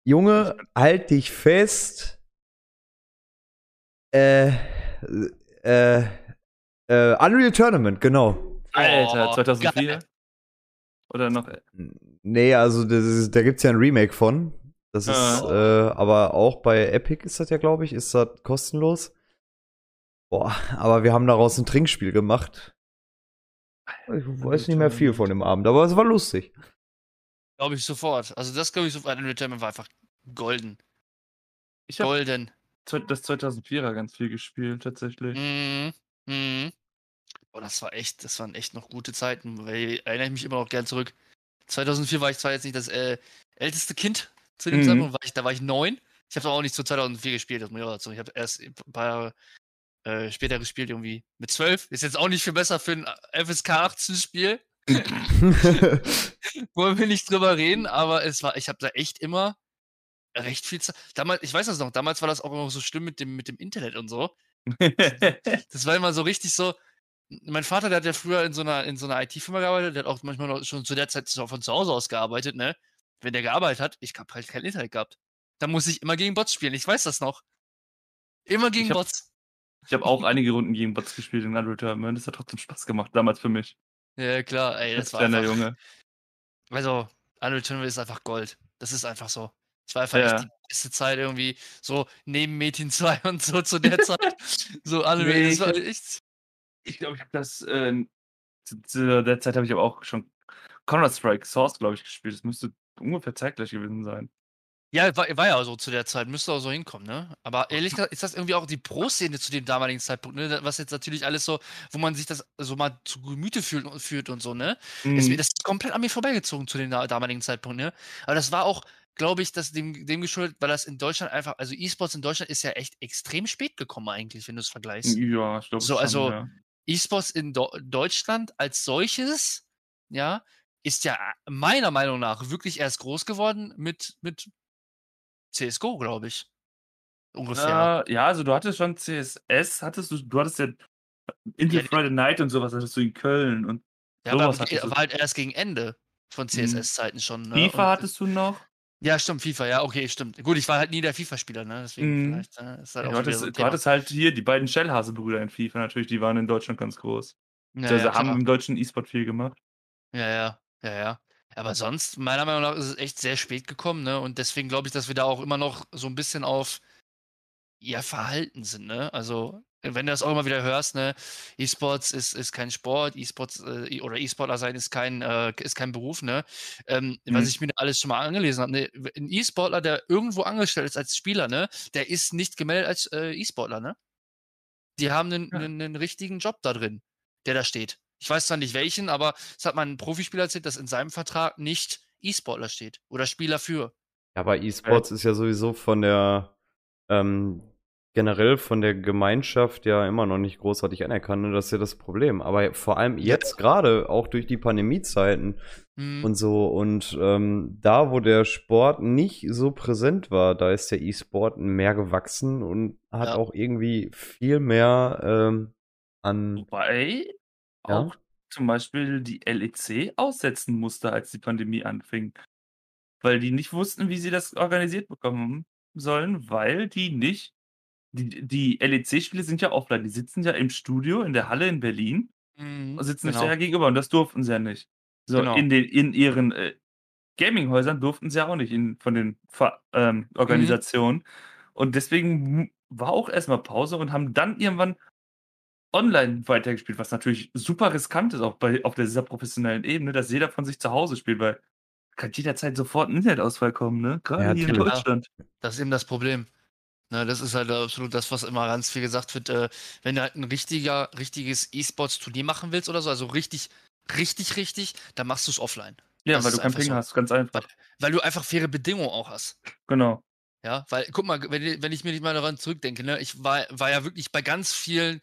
Junge, halt dich fest. Äh, äh, äh, Unreal Tournament, genau. Alter, Oh, 2004? geil. Oder noch. Nee, also das ist, da gibt's ja ein Remake von. Das ist, Ah. äh, aber auch bei Epic ist das ja, glaube ich, ist das kostenlos. Boah, aber wir haben daraus ein Trinkspiel gemacht. Ich weiß nicht mehr viel von dem Abend, aber es war lustig. Glaube ich sofort. Also das glaube ich sofort. Unreal Tournament war einfach golden. Ich Golden. das 2004er ganz viel gespielt, tatsächlich. Mhm. Mhm. Oh, das war echt, das waren echt noch gute Zeiten, weil erinnere ich mich immer noch gern zurück. 2004 war ich zwar jetzt nicht das äh, älteste Kind zu dem Mhm. Zeitpunkt, war ich, da war ich neun. Ich habe auch nicht zu 2004 gespielt, das muss ich auch dazu. Ich habe erst ein paar Jahre äh, später gespielt, irgendwie mit zwölf. Ist jetzt auch nicht viel besser für ein FSK 18 Spiel. Wollen wir nicht drüber reden, aber es war, ich habe da echt immer recht viel Zeit. Damals, ich weiß das noch, damals war das auch immer so schlimm mit dem, mit dem Internet und so. Das war immer so richtig so. Mein Vater, der hat ja früher in so einer, in so einer IT-Firma gearbeitet, der hat auch manchmal noch schon zu der Zeit von zu Hause aus gearbeitet, ne? Wenn der gearbeitet hat, ich hab halt kein Internet gehabt. Da muss ich immer gegen Bots spielen, ich weiß das noch. Immer gegen Ich hab- Bots. ich habe auch einige Runden gegen Bots gespielt in Unreal Tournament. Das hat trotzdem Spaß gemacht, damals für mich. Ja, klar, ey, Als das war einfach, Junge. Also, Unreal Tournament ist einfach Gold. Das ist einfach so. Es war einfach Ja. die beste Zeit irgendwie, so neben Metin 2 und so zu der Zeit. so Unreal, Nee, das war echt. Ich glaube, ich habe das. Äh, zu, zu der Zeit habe ich aber auch schon Counter-Strike Source, glaube ich, gespielt. Das müsste ungefähr zeitgleich gewesen sein. Ja, war, war ja so zu der Zeit, müsste auch so hinkommen, ne? Aber ehrlich gesagt ist das irgendwie auch die Pro-Szene zu dem damaligen Zeitpunkt, ne? Was jetzt natürlich alles so, wo man sich das so mal zu Gemüte fühlt, führt und so, ne? Das, Mhm. das ist komplett an mir vorbeigezogen zu dem da- damaligen Zeitpunkt, ne? Aber das war auch, glaube ich, dass dem, dem geschuldet, weil das in Deutschland einfach, also E-Sports in Deutschland ist ja echt extrem spät gekommen eigentlich, wenn du es vergleichst. Ja, ich glaube So, schon, also- ja. E-Sports in Do Deutschland als solches, ja, ist ja meiner Meinung nach wirklich erst groß geworden mit, mit CSGO, glaube ich. Ungefähr. Ja, ja, also du hattest schon CSS, hattest du, du hattest ja Into Ja, die- Friday Night und sowas hattest du in Köln und Ja, aber sowas hattest du. war halt erst gegen Ende von CSS-Zeiten schon. Ne? FIFA Und- hattest du noch. Ja, stimmt, FIFA, ja, okay, stimmt. Gut, ich war halt nie der FIFA-Spieler, ne? Deswegen Mhm. vielleicht äh, ist halt Ja, auch du, hattest, so du hattest halt hier die beiden Shellhase-Brüder in FIFA natürlich, die waren in Deutschland ganz groß. ja, also ja, haben klar. im deutschen E-Sport viel gemacht. ja, ja, ja, ja. Aber sonst, meiner Meinung nach, ist es echt sehr spät gekommen, ne? Und deswegen glaube ich, dass wir da auch immer noch so ein bisschen auf ja, Verhalten sind, ne? Also, wenn du das auch immer wieder hörst, ne, E-Sports ist, ist kein Sport, E-Sports äh, oder E-Sportler sein ist kein, äh, ist kein Beruf, ne? Ähm, Mhm. Was ich mir alles schon mal angelesen habe, ne? Ein E-Sportler, der irgendwo angestellt ist als Spieler, ne, der ist nicht gemeldet als äh, E-Sportler, ne? Die haben einen, Ja. einen, einen richtigen Job da drin, der da steht. Ich weiß zwar nicht welchen, aber es hat mal ein Profispieler erzählt, dass in seinem Vertrag nicht E-Sportler steht oder Spieler für. Ja, aber E-Sports ist ja sowieso von der, ähm, generell von der Gemeinschaft ja immer noch nicht großartig anerkannt. Und das ist ja das Problem. Aber vor allem jetzt gerade, auch durch die Pandemiezeiten Hm. und so, und ähm, da, wo der Sport nicht so präsent war, da ist der E-Sport mehr gewachsen und hat Ja. auch irgendwie viel mehr ähm, an. Wobei Ja. auch zum Beispiel die LEC aussetzen musste, als die Pandemie anfing. Weil die nicht wussten, wie sie das organisiert bekommen sollen, weil die nicht. Die, die LEC-Spiele sind ja offline. Die sitzen ja im Studio in der Halle in Berlin Mhm, und sitzen sich genau. ja gegenüber und das durften sie ja nicht. So, Genau. in, den, in ihren äh, Gaming-Häusern durften sie ja auch nicht in, von den ähm, Mhm. Organisationen. Und deswegen war auch erstmal Pause und haben dann irgendwann online weitergespielt, was natürlich super riskant ist, auch bei auf dieser professionellen Ebene, dass jeder von sich zu Hause spielt, weil kann jederzeit sofort 'n Internetausfall kommen, ne? Grade Ja, hier in. Ja. Deutschland. Das ist eben das Problem. Ne, das ist halt absolut das, was immer ganz viel gesagt wird, äh, wenn du halt 'n richtiger richtiges E-Sports-Turnier machen willst oder so, also richtig richtig, richtig, dann machst du's offline. Ja, Das weil du keinen einfach Ping so. hast, ganz einfach. Weil weil du einfach faire Bedingungen auch hast. Genau. Ja, weil guck mal, wenn wenn ich mir nicht mal daran zurückdenke, ne, ich war war ja wirklich bei ganz vielen,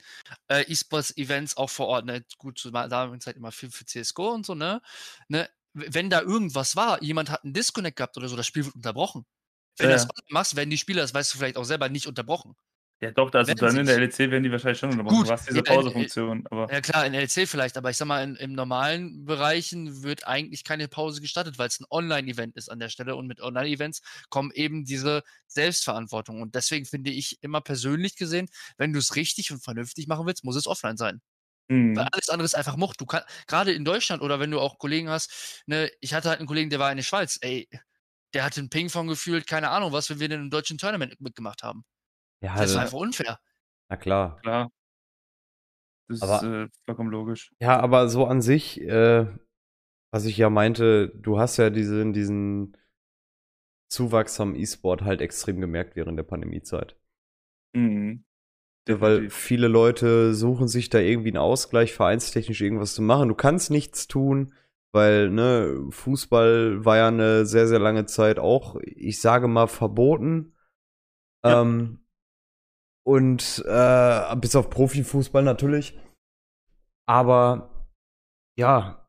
äh, E-Sports-Events auch vor Ort, ne? Gut, ma damaligen Zeit immer viel für CS:GO und so, ne? Ne? Wenn da irgendwas war, jemand hat 'n Disconnect gehabt oder so, das Spiel wird unterbrochen. Wenn Ja, du das machst, werden die Spieler, das weißt du vielleicht auch selber, nicht unterbrochen. Ja doch, also dann in der. LEC werden die wahrscheinlich schon unterbrochen. Gut, Du hast diese Pausefunktion, ja klar, in LEC vielleicht, aber ich sage mal, in im normalen Bereichen wird eigentlich keine Pause gestattet, weil's 'n Online-Event ist an der Stelle und mit Online-Events kommen eben diese Selbstverantwortung. Und deswegen finde ich immer persönlich gesehen, wenn du's richtig und vernünftig machen willst, muss es offline sein. Weil Mhm. alles andere ist einfach Murks. Du kann grade in Deutschland oder wenn du auch Kollegen hast, ne? Ich hatte halt 'n Kollegen, der war in der Schweiz. Ey, der hatte 'n Ping von gefühlt, keine Ahnung was, wenn wir in 'nem deutschen Tournament mitgemacht haben. Ja, Das war da einfach unfair. na klar. Klar. Das ist, Aber äh, vollkommen logisch. ja, aber so an sich, äh, was ich ja meinte, du hast ja diesen diesen Zuwachs am E-Sport halt extrem gemerkt während der Pandemiezeit. Mhm. Ja, weil Definitiv. viele Leute suchen sich da irgendwie 'n Ausgleich, vereinstechnisch irgendwas zu machen. Du kannst nichts tun, weil, ne, Fußball war ja 'ne sehr, sehr lange Zeit auch, ich sage mal, verboten. Ja. Ähm, und, äh, bis auf Profifußball natürlich. Aber ja,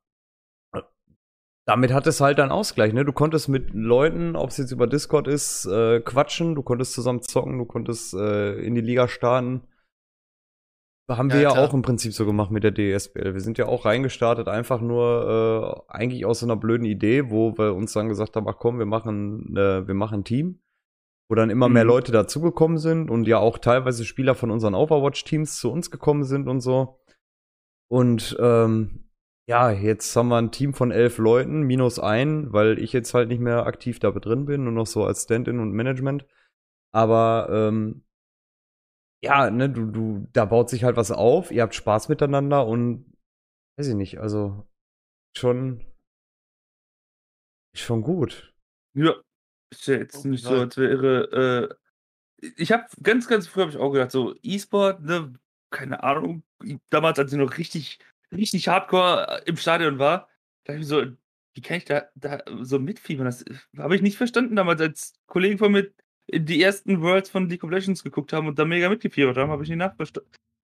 damit hattest du halt deinen Ausgleich, ne? Du konntest mit Leuten, ob's jetzt über Discord ist, äh, quatschen, du konntest zusammen zocken, du konntest, äh, in die Liga starten. Haben wir Ja, ja klar. auch im Prinzip so gemacht mit der DSBL. Wir sind ja auch reingestartet, einfach nur, äh, eigentlich aus so 'ner blöden Idee, wo wir uns dann gesagt haben: „Ach komm, wir machen äh, wir machen 'n Team.“ Wo dann immer mehr Mhm. Leute dazugekommen sind und ja auch teilweise Spieler von unseren Overwatch-Teams zu uns gekommen sind und so. Und, ähm, ja, jetzt haben wir 'n Team von 11 Leuten minus einen, weil ich jetzt halt nicht mehr aktiv da drin bin, nur noch so als Stand-in und Management. Aber, ähm ja, ne, du du da baut sich halt was auf, ihr habt Spaß miteinander und weiß ich nicht, also schon schon gut. Ja, ist ja jetzt nicht so, als wäre, äh ich habe ganz, ganz früh habe ich auch gedacht, so E-Sport, ne, keine Ahnung, damals, als ich noch richtig richtig Hardcore, äh, im Stadion war, dachte ich mir so: „Wie kann ich da da so mitfiebern?“ Das, äh, habe ich nicht verstanden damals, als Kollegen von mir die ersten Worlds von League of Legends geguckt haben und da mega mitgefiebert haben, habe ich nicht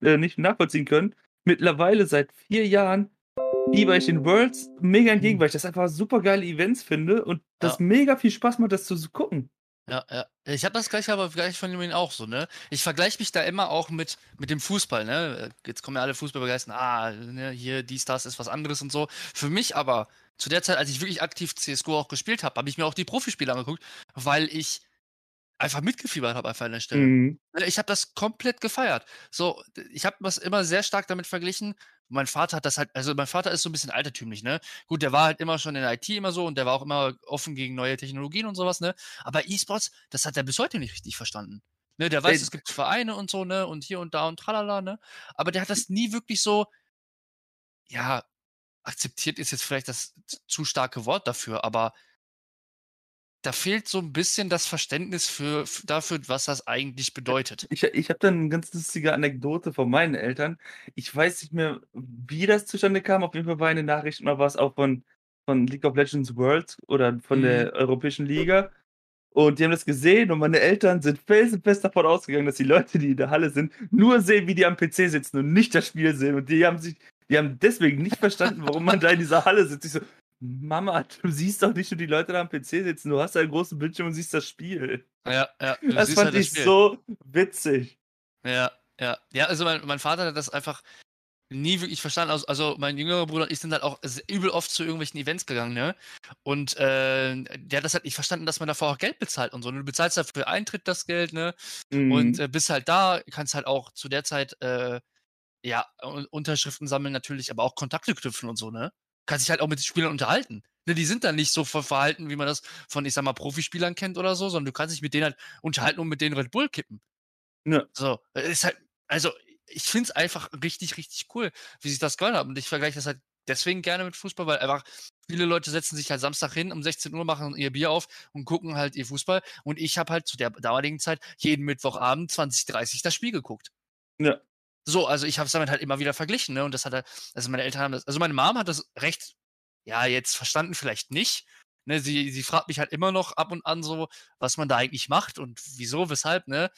äh, nicht nachvollziehen können. Mittlerweile seit 4 Jahren fieber ich den Worlds mega entgegen, Mhm. weil ich das einfach supergeile Events finde und das Ja. mega viel Spaß macht, das zu gucken. Ja, ja. Ich habe das gleiche aber gleiche Phänomen auch so, ne? Ich vergleiche mich da immer auch mit mit dem Fußball, ne? Äh, jetzt kommen ja alle Fußballbegeisterten: „Ah, ne, hier dies, das ist was anderes“ und so. Für mich aber zu der Zeit, als ich wirklich aktiv CS:GO auch gespielt habe, habe ich mir auch die Profispiele angeguckt, weil ich einfach mitgefiebert habe einfach an der Stelle. Mhm. Ne, ich habe das komplett gefeiert. So, ich habe das immer sehr stark damit verglichen. Mein Vater hat das halt also, mein Vater ist so 'n bisschen altertümlich, ne? Gut, der war halt immer schon in der IT immer so und der war auch immer offen gegen neue Technologien und so was, ne? Aber E-Sports, das hat er bis heute nicht richtig verstanden. Ne, der weiß, Ey es gibt Vereine und so, ne, und hier und da und tralala, ne? Aber der hat das nie wirklich so ja, akzeptiert ist jetzt vielleicht das zu starke Wort dafür, aber da fehlt so 'n bisschen das Verständnis für f dafür, was das eigentlich bedeutet. Ich ich habe da 'ne ganz lustige Anekdote von meinen Eltern. Ich weiß nicht mehr, wie das zustande kam. Auf jeden Fall war in den Nachrichten mal was auch von von League of Legends Worlds oder von Mhm. der europäischen Liga. Und die haben das gesehen und meine Eltern sind felsenfest davon ausgegangen, dass die Leute, die in der Halle sind, nur sehen, wie die am PC sitzen und nicht das Spiel sehen. Und die haben sich die haben deswegen nicht verstanden, warum man da in dieser Halle sitzt. Ich so: „Mama, du siehst doch nicht nur die Leute da am PC sitzen. Du hast einen großen Bildschirm und siehst das Spiel.“ Ja, ja, Das fand halt das ich Spiel. so witzig. Ja, ja. Ja, also mein mein Vater hat das einfach nie wirklich verstanden. Also also, mein jüngerer Bruder und ich sind halt auch übel oft zu irgendwelchen Events gegangen, ne? Und, äh, der hat das halt nicht verstanden, dass man davor auch Geld bezahlt und so. Du bezahlst dafür Eintritt das Geld, ne? Und, Mhm. äh, bist halt da, kannst halt auch zu der Zeit, äh, ja, Unterschriften sammeln natürlich, aber auch Kontakte knüpfen und so, ne? Kannst dich halt auch mit den Spielern unterhalten. Ne, die sind dann nicht so ver verhalten, wie man das von, ich sage mal, Profispielern kennt oder so, sondern du kannst dich mit denen halt unterhalten und mit denen Red Bull kippen. Ja. So, ist halt also, ich finde es einfach richtig, richtig cool, wie sich das gehört hat. Und ich vergleiche das halt deswegen gerne mit Fußball, weil einfach viele Leute setzen sich halt Samstag hin um 16 Uhr, machen ihr Bier auf und gucken halt ihr Fußball. Und ich habe halt zu der damaligen Zeit jeden Mittwochabend 20, 30 das Spiel geguckt. Ja. So, also ich habe es damit halt immer wieder verglichen, ne? Und das hat er, also meine Eltern haben das, also meine Mom hat das recht, ja, jetzt verstanden, vielleicht nicht. Ne, sie, sie fragt mich halt immer noch ab und an so, was man da eigentlich macht und wieso, weshalb, ne?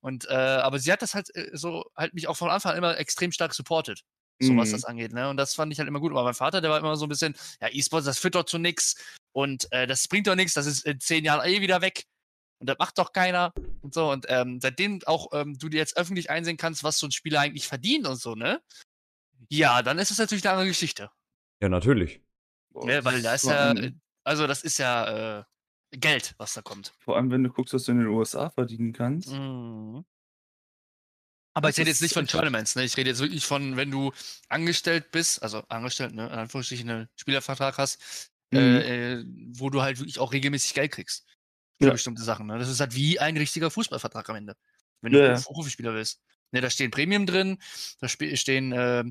Und äh, aber sie hat das halt äh, so halt mich auch von Anfang an immer extrem stark supportet, so was Mhm. das angeht, ne? Und das fand ich halt immer gut. Aber mein Vater, der war immer so ein bisschen, ja, E-Sports, das führt doch zu nix und äh, das bringt doch nichts, das ist in zehn Jahren eh wieder weg und das macht doch keiner und so. Und ähm, seitdem auch ähm, du dir jetzt öffentlich einsehen kannst, was so ein Spieler eigentlich verdient und so, ne? Ja, dann ist es natürlich eine andere Geschichte. Ja, natürlich. Ne, weil das da ist ja, äh, also das ist ja äh, Geld, was da kommt. Vor allem, wenn du guckst, was du in den USA verdienen kannst. Mhm. Aber Das ich rede jetzt ist nicht von Tournaments, ne? Ich rede jetzt wirklich von, wenn du angestellt bist, also angestellt, ne, in Anführungsstrichen einen Spielervertrag hast, Mhm. äh, äh, wo du halt wirklich auch regelmäßig Geld kriegst. Für Ja. bestimmte Sachen. Ne? Das ist halt wie ein richtiger Fußballvertrag am Ende. Wenn Ja, du ja. Profi- Profispieler willst. Ne, da stehen Premium drin, da stehen äh,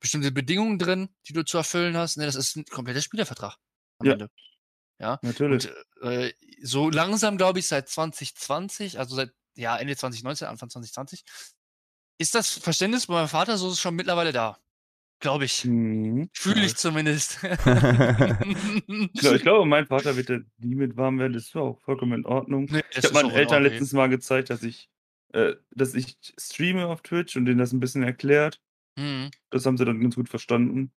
bestimmte Bedingungen drin, die du zu erfüllen hast. Ne, das ist ein kompletter Spielervertrag am Ja. Ende. Natürlich. Und äh, so langsam, glaube ich, seit 2020, also seit ja, Ende 2019, Anfang 2020, ist das Verständnis bei meinem Vater so schon mittlerweile da. Glaube ich. Mhm. Fühle ich zumindest. Ich glaube, ich glaube, mein Vater wird da nie mit warm werden. Das ist auch vollkommen in Ordnung. Nee, Ich habe meinen Eltern letztens mal gezeigt, dass ich, äh, dass ich streame auf Twitch und denen das ein bisschen erklärt. Mhm. Das haben sie dann ganz gut verstanden.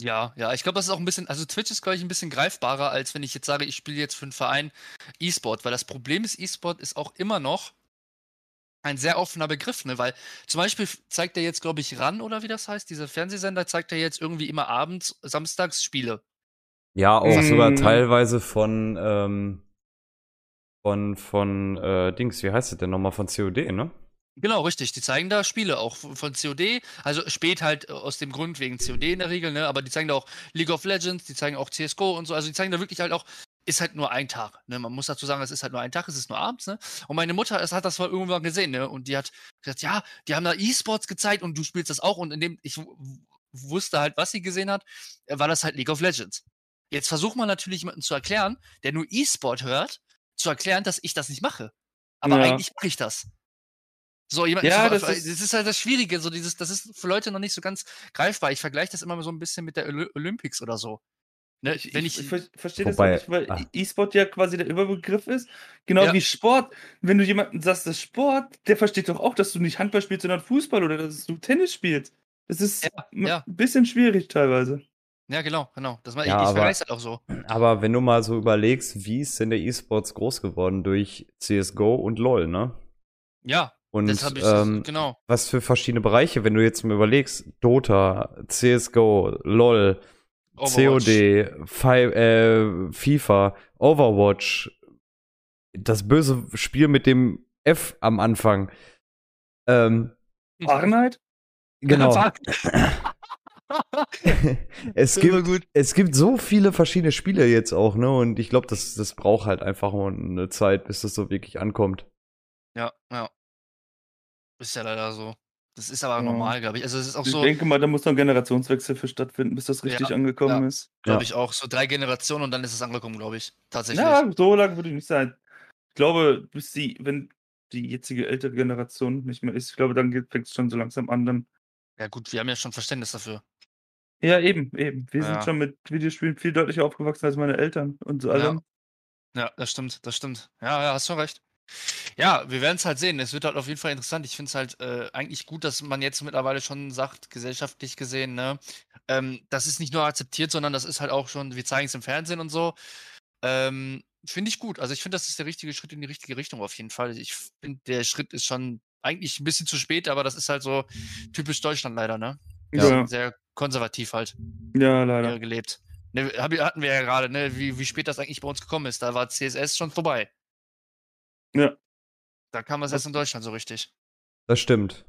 Ja, ja, ich glaube, das ist auch ein bisschen, also Twitch ist, glaube ich, ein bisschen greifbarer, als wenn ich jetzt sage, ich spiele jetzt für einen Verein E-Sport, weil das Problem ist, E-Sport ist auch immer noch ein sehr offener Begriff, ne? Weil zum Beispiel zeigt er jetzt, glaube ich, RAN oder wie das heißt, dieser Fernsehsender zeigt er jetzt irgendwie immer abends, samstags Spiele. ja, auch Mhm. sogar teilweise von, ähm, von, von, äh, Dings, wie heißt es denn nochmal, von COD, ne? Genau, richtig. Die zeigen da Spiele auch von COD. Also spät halt äh, aus dem Grund wegen COD in der Regel, ne? Aber die zeigen da auch League of Legends, die zeigen auch CSGO und so. Also die zeigen da wirklich halt auch, ist halt nur ein Tag. Ne? Man muss dazu sagen, es ist halt nur ein Tag, es ist nur abends, ne? Und meine Mutter es hat das mal irgendwann gesehen, ne? Und die hat gesagt, ja, die haben da E-Sports gezeigt und du spielst das auch. Und in dem, ich wusste halt, was sie gesehen hat, äh, war das halt League of Legends. Jetzt versucht man natürlich jemanden zu erklären, der nur E-Sport hört, zu erklären, dass ich das nicht mache. Aber Ja. eigentlich mache ich das. So, jemand, Ja, das, das ist, halt das Schwierige, so dieses, das ist für Leute noch nicht so ganz greifbar. Ich vergleiche das immer so ein bisschen mit der Oly- Olympics oder so. Ne? Ich, Wenn ich, ich, ich ver- verstehe das nicht, weil ah. E-Sport ja quasi der Überbegriff ist. Genau Ja. wie Sport. Wenn du jemanden sagst, das ist Sport, der versteht doch auch, dass du nicht Handball spielst, sondern Fußball oder dass du Tennis spielst. Das ist Ja, ja. ein bisschen schwierig teilweise. ja, genau, genau. Das, Ja, ich ich aber- halt auch so. Aber wenn du mal so überlegst, wie ist denn der E-Sports groß geworden durch CSGO und LoL, ne? Ja, Und das habe ich, ähm, genau. was für verschiedene Bereiche, wenn du jetzt mal überlegst, Dota, CSGO, LoL, Overwatch. COD, Fi äh, FIFA, Overwatch, das böse Spiel mit dem F am Anfang. Ähm, Fahrenheit? genau. Es gibt gut. es gibt so viele verschiedene Spiele jetzt auch, ne? Und ich glaube, das, das braucht halt einfach mal eine Zeit, bis das so wirklich ankommt. Ja, ja. Ist ja leider so. Das ist aber Ja. normal, glaube ich. Also es ist auch Ich so, denke mal, da muss noch ein Generationswechsel für stattfinden, bis das richtig Ja, angekommen ja. ist. glaube Ja. ich auch, so drei Generationen und dann ist es angekommen, glaube ich. Tatsächlich. Ja, so lange würde ich nicht sein. Ich glaube, bis die, wenn die jetzige ältere Generation nicht mehr ist, ich glaube, dann fängt es schon so langsam an. Dann ja gut, wir haben ja schon Verständnis dafür. ja, eben, eben. Wir Ja. sind schon mit Videospielen viel deutlicher aufgewachsen als meine Eltern und so Ja. allem. Ja, das stimmt, das stimmt. Ja, ja, hast schon recht. Ja, wir werden es halt sehen. Es wird halt auf jeden Fall interessant. Ich finde es halt äh, eigentlich gut, dass man jetzt mittlerweile schon sagt, gesellschaftlich gesehen, ne, ähm, das ist nicht nur akzeptiert, sondern das ist halt auch schon, wir zeigen es im Fernsehen und so. Ähm, finde ich gut. Also ich finde, das ist der richtige Schritt in die richtige Richtung auf jeden Fall. Ich finde, der Schritt ist schon eigentlich ein bisschen zu spät, aber das ist halt so typisch Deutschland leider, ne? Ja, sind sehr konservativ halt ja, leider. gelebt. Ne, hatten wir ja gerade, ne, wie, wie spät das eigentlich bei uns gekommen ist. Da war CSS schon vorbei. Ja. Da kam es erst in Deutschland so richtig. Das stimmt.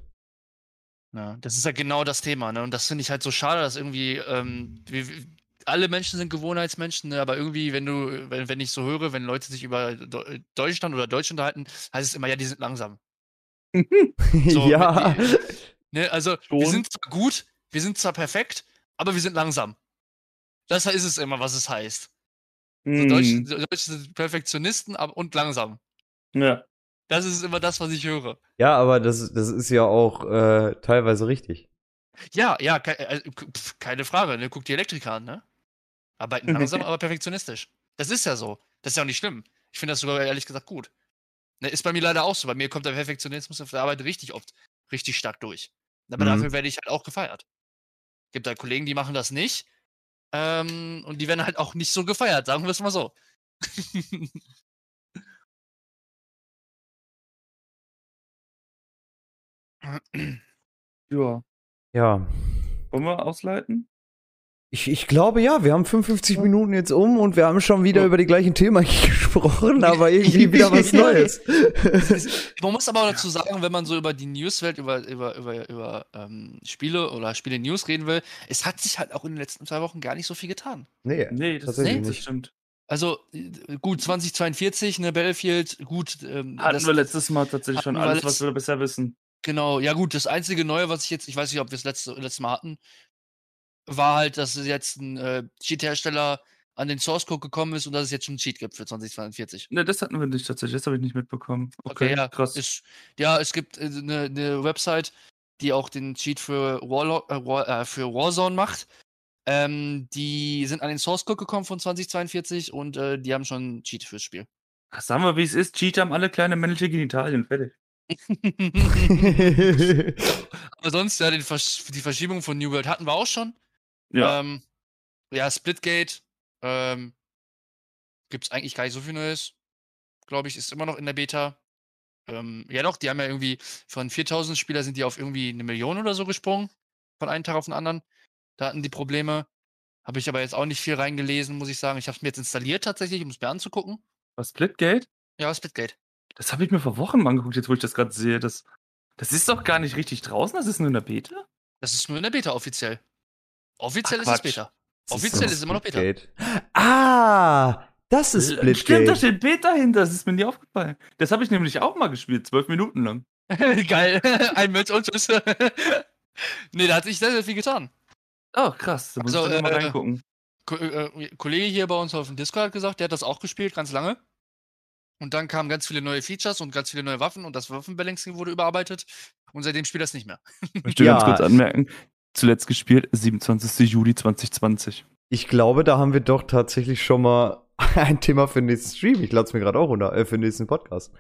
Ja, das ist ja genau das Thema, ne? Und das finde ich halt so schade, dass irgendwie, ähm, wir, alle Menschen sind Gewohnheitsmenschen, ne? aber irgendwie, wenn du, wenn, wenn ich so höre, wenn Leute sich über Deu- Deutschland oder Deutsch unterhalten, heißt es immer, ja, die sind langsam. So, ja. wenn Ne, also Schon. wir sind zwar gut, wir sind zwar perfekt, aber wir sind langsam. Das ist es immer, was es heißt. So Hm, Deutsche, Deutsche sind Perfektionisten aber, und langsam. ja. Das ist immer das, was ich höre. Ja, aber das, das ist ja auch äh, teilweise richtig. Ja, ja, ke äh, k- pf, keine Frage. Ne? Guck die Elektriker an, ne? Arbeiten langsam, aber perfektionistisch. Das ist ja so. Das ist ja auch nicht schlimm. Ich finde das sogar ehrlich gesagt gut. Ne, ist bei mir leider auch so. Bei mir kommt der Perfektionismus auf der Arbeit richtig oft richtig stark durch. Aber Mhm. dafür werde ich halt auch gefeiert. Gibt da Kollegen, die machen das nicht. Ähm, und die werden halt auch nicht so gefeiert, sagen wir es mal so. Ja. Ja. Wollen wir ausleiten? Ich, ich glaube ja, wir haben 55 Minuten jetzt um und wir haben schon wieder Ja. über die gleichen Themen gesprochen, aber irgendwie wieder was Neues. Man muss aber auch dazu sagen, wenn man so über die Newswelt, über, über, über, über ähm, Spiele oder Spiele-News reden will, es hat sich halt auch in den letzten zwei Wochen gar nicht so viel getan. nee, Nee, das, Tatsächlich das nicht. stimmt. Also äh, gut, 2042, ne, Battlefield, gut. Ähm, Hatten das, wir letztes Mal tatsächlich schon alles, was wir bisher wissen. Genau, ja gut, das einzige Neue, was ich jetzt, ich weiß nicht, ob wir es letzte, letztes Mal hatten, war halt, dass es jetzt ein äh, Cheat-Hersteller an den Source Code gekommen ist und dass es jetzt schon einen Cheat gibt für 2042. Ne, das hatten wir nicht tatsächlich. Das habe ich nicht mitbekommen. Okay, Okay, ja, krass. Ist, ja, es gibt eine äh, ne Website, die auch den Cheat für, Warlock, äh, War, äh, für Warzone macht. Ähm, die sind an den Source Code gekommen von 2042 und äh, die haben schon einen Cheat fürs Spiel. Ach, sagen wir, wie es ist. Cheater haben alle kleine männliche Genitalien. Fertig. Aber sonst, ja, Versch die Verschiebung von New World hatten wir auch schon. Ja. Ähm, ja, Splitgate. Ähm, Gibt es eigentlich gar nicht so viel Neues. Glaube ich, ist immer noch in der Beta. Ähm, ja, doch, die haben ja irgendwie von 4000 Spieler sind die auf irgendwie eine Million oder so gesprungen. Von einem Tag auf den anderen. Da hatten die Probleme. Habe ich aber jetzt auch nicht viel reingelesen, muss ich sagen. Ich habe es mir jetzt installiert tatsächlich, um es mir anzugucken. Was, Splitgate? Ja, Splitgate. Das habe ich mir vor Wochen mal angeguckt, jetzt wo ich das gerade sehe. Das, das ist doch gar nicht richtig draußen, das ist nur in der Beta? Das ist nur in der Beta offiziell. Offiziell Ach, ist es Quatsch. Beta. Das Offiziell ist es immer noch Beta. Ah, das ist Stimmt, da steht Beta hinter, das ist mir nie aufgefallen. Das habe ich nämlich auch mal gespielt, zwölf Minuten lang. Geil. Ein Match und Tschüss. nee, da hat sich sehr, sehr viel getan. Oh, krass, da muss Also, ich doch mal äh, reingucken. Ko äh, Kollege hier bei uns auf dem Discord hat gesagt, der hat das auch gespielt, ganz lange. Und dann kamen ganz viele neue Features und ganz viele neue Waffen und das Waffenbalancing wurde überarbeitet. Und seitdem spielt es nicht mehr. Ich möchte Ja. ganz kurz anmerken, zuletzt gespielt, 27. Juli 2020. Ich glaube, da haben wir doch tatsächlich schon mal ein Thema für den nächsten Stream. Ich lade es mir gerade auch runter, äh, für den nächsten Podcast.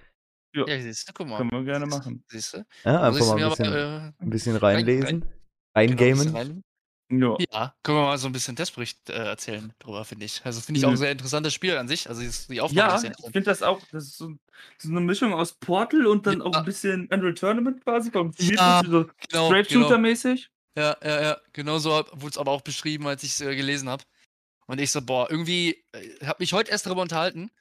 Ja, Ja, siehst du, guck mal. können wir gerne machen. Siehst du? Ja, einfach mal ein aber, bisschen, äh, ein bisschen rein- reinlesen, genau, ein reingamen. bisschen rein- Ja. Ja, können wir mal so ein bisschen Testbericht äh, erzählen drüber, finde ich. Also finde ich auch Mhm. ein sehr interessantes Spiel an sich. Also die- Aufgabe Ja, ist sehr ich finde das auch, das ist so, so eine Mischung aus Portal und dann Ja. auch ein bisschen Unreal Tournament quasi, vom Ja, so Genau, Straight genau. Shooter mäßig. Ja, ja, ja. Genau so wurde es aber auch beschrieben, als ich es äh, gelesen habe. Und ich so, boah, irgendwie, äh, habe mich heute erst darüber unterhalten.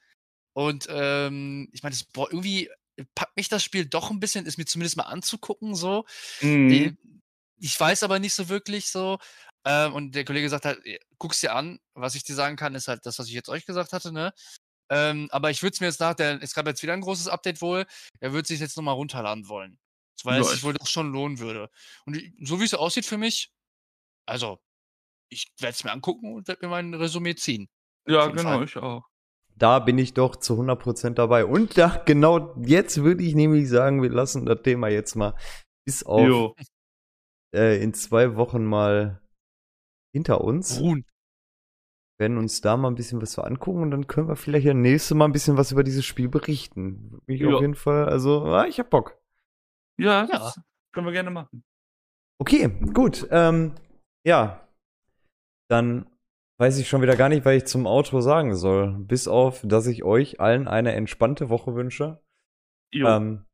Und ähm, ich meine, boah, irgendwie packt mich das Spiel doch ein bisschen, ist mir zumindest mal anzugucken, so. Mhm. Ich weiß aber nicht so wirklich so. Ähm, und der Kollege sagt halt, guck's dir an. Was ich dir sagen kann, ist halt das, was ich jetzt euch gesagt hatte, ne? Ähm, aber ich würde es mir jetzt nach der, es gab jetzt wieder ein großes Update wohl, er würde sich jetzt nochmal runterladen wollen. Weil es sich ich- wohl doch schon lohnen würde. Und ich- so wie es aussieht für mich, also, ich werde es mir angucken und werde mir mein Resümee ziehen. Ja, genau, Fall. ich auch. Da bin ich doch zu 100% dabei. Und da, genau jetzt würde ich nämlich sagen, wir lassen das Thema jetzt mal bis auf Jo. Äh, in zwei Wochen mal hinter uns. Ruhen. werden uns da mal ein bisschen was so angucken und dann können wir vielleicht ja nächstes Mal ein bisschen was über dieses Spiel berichten. Mich Ja. auf jeden Fall, also, ah, ich hab Bock. Ja, Ja. das können wir gerne machen. Okay, gut. Ähm, ja, dann weiß ich schon wieder gar nicht, was ich zum Outro sagen soll. Bis auf, dass ich euch allen eine entspannte Woche wünsche. Ähm,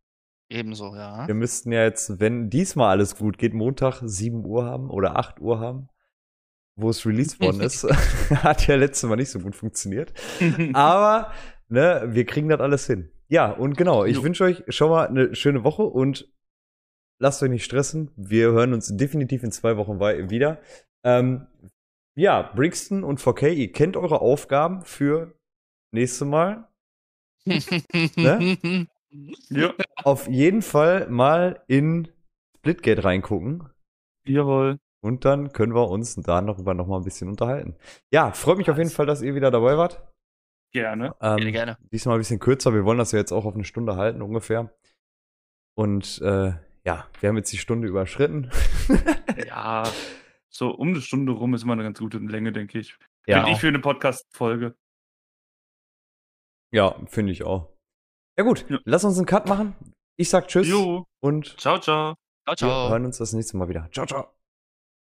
Ebenso, ja. wir müssten ja jetzt, wenn diesmal alles gut geht, Montag 7 Uhr haben oder 8 Uhr haben, wo es released worden ist. Hat ja letztes Mal nicht so gut funktioniert. Aber ne, wir kriegen das alles hin. Ja, und genau, ich wünsche euch schon mal eine schöne Woche und lasst euch nicht stressen. Wir hören uns definitiv in zwei Wochen wieder. Ähm, ja, Brixton und 4K, ihr kennt eure Aufgaben für nächste Mal. Ne? Ja. Auf jeden Fall mal in Splitgate reingucken. Jawohl. Und dann können wir uns da darüber noch mal ein bisschen unterhalten. Ja, freut mich auf jeden Fall, dass ihr wieder dabei wart. Gerne. Ähm, Gerne, gerne. Diesmal ein bisschen kürzer. Wir wollen das ja jetzt auch auf eine Stunde halten ungefähr. Und äh, ja, wir haben jetzt die Stunde überschritten. Ja, so um eine Stunde rum ist immer eine ganz gute Länge, denke ich. ja, Finde ich für eine Podcast-Folge. ja finde ich auch. Ja gut, Ja. lass uns einen Cut machen. Ich sag Tschüss Jo, und ciao, ciao. Ciao, wir ciao. hören uns das nächste Mal wieder. Ciao, ciao.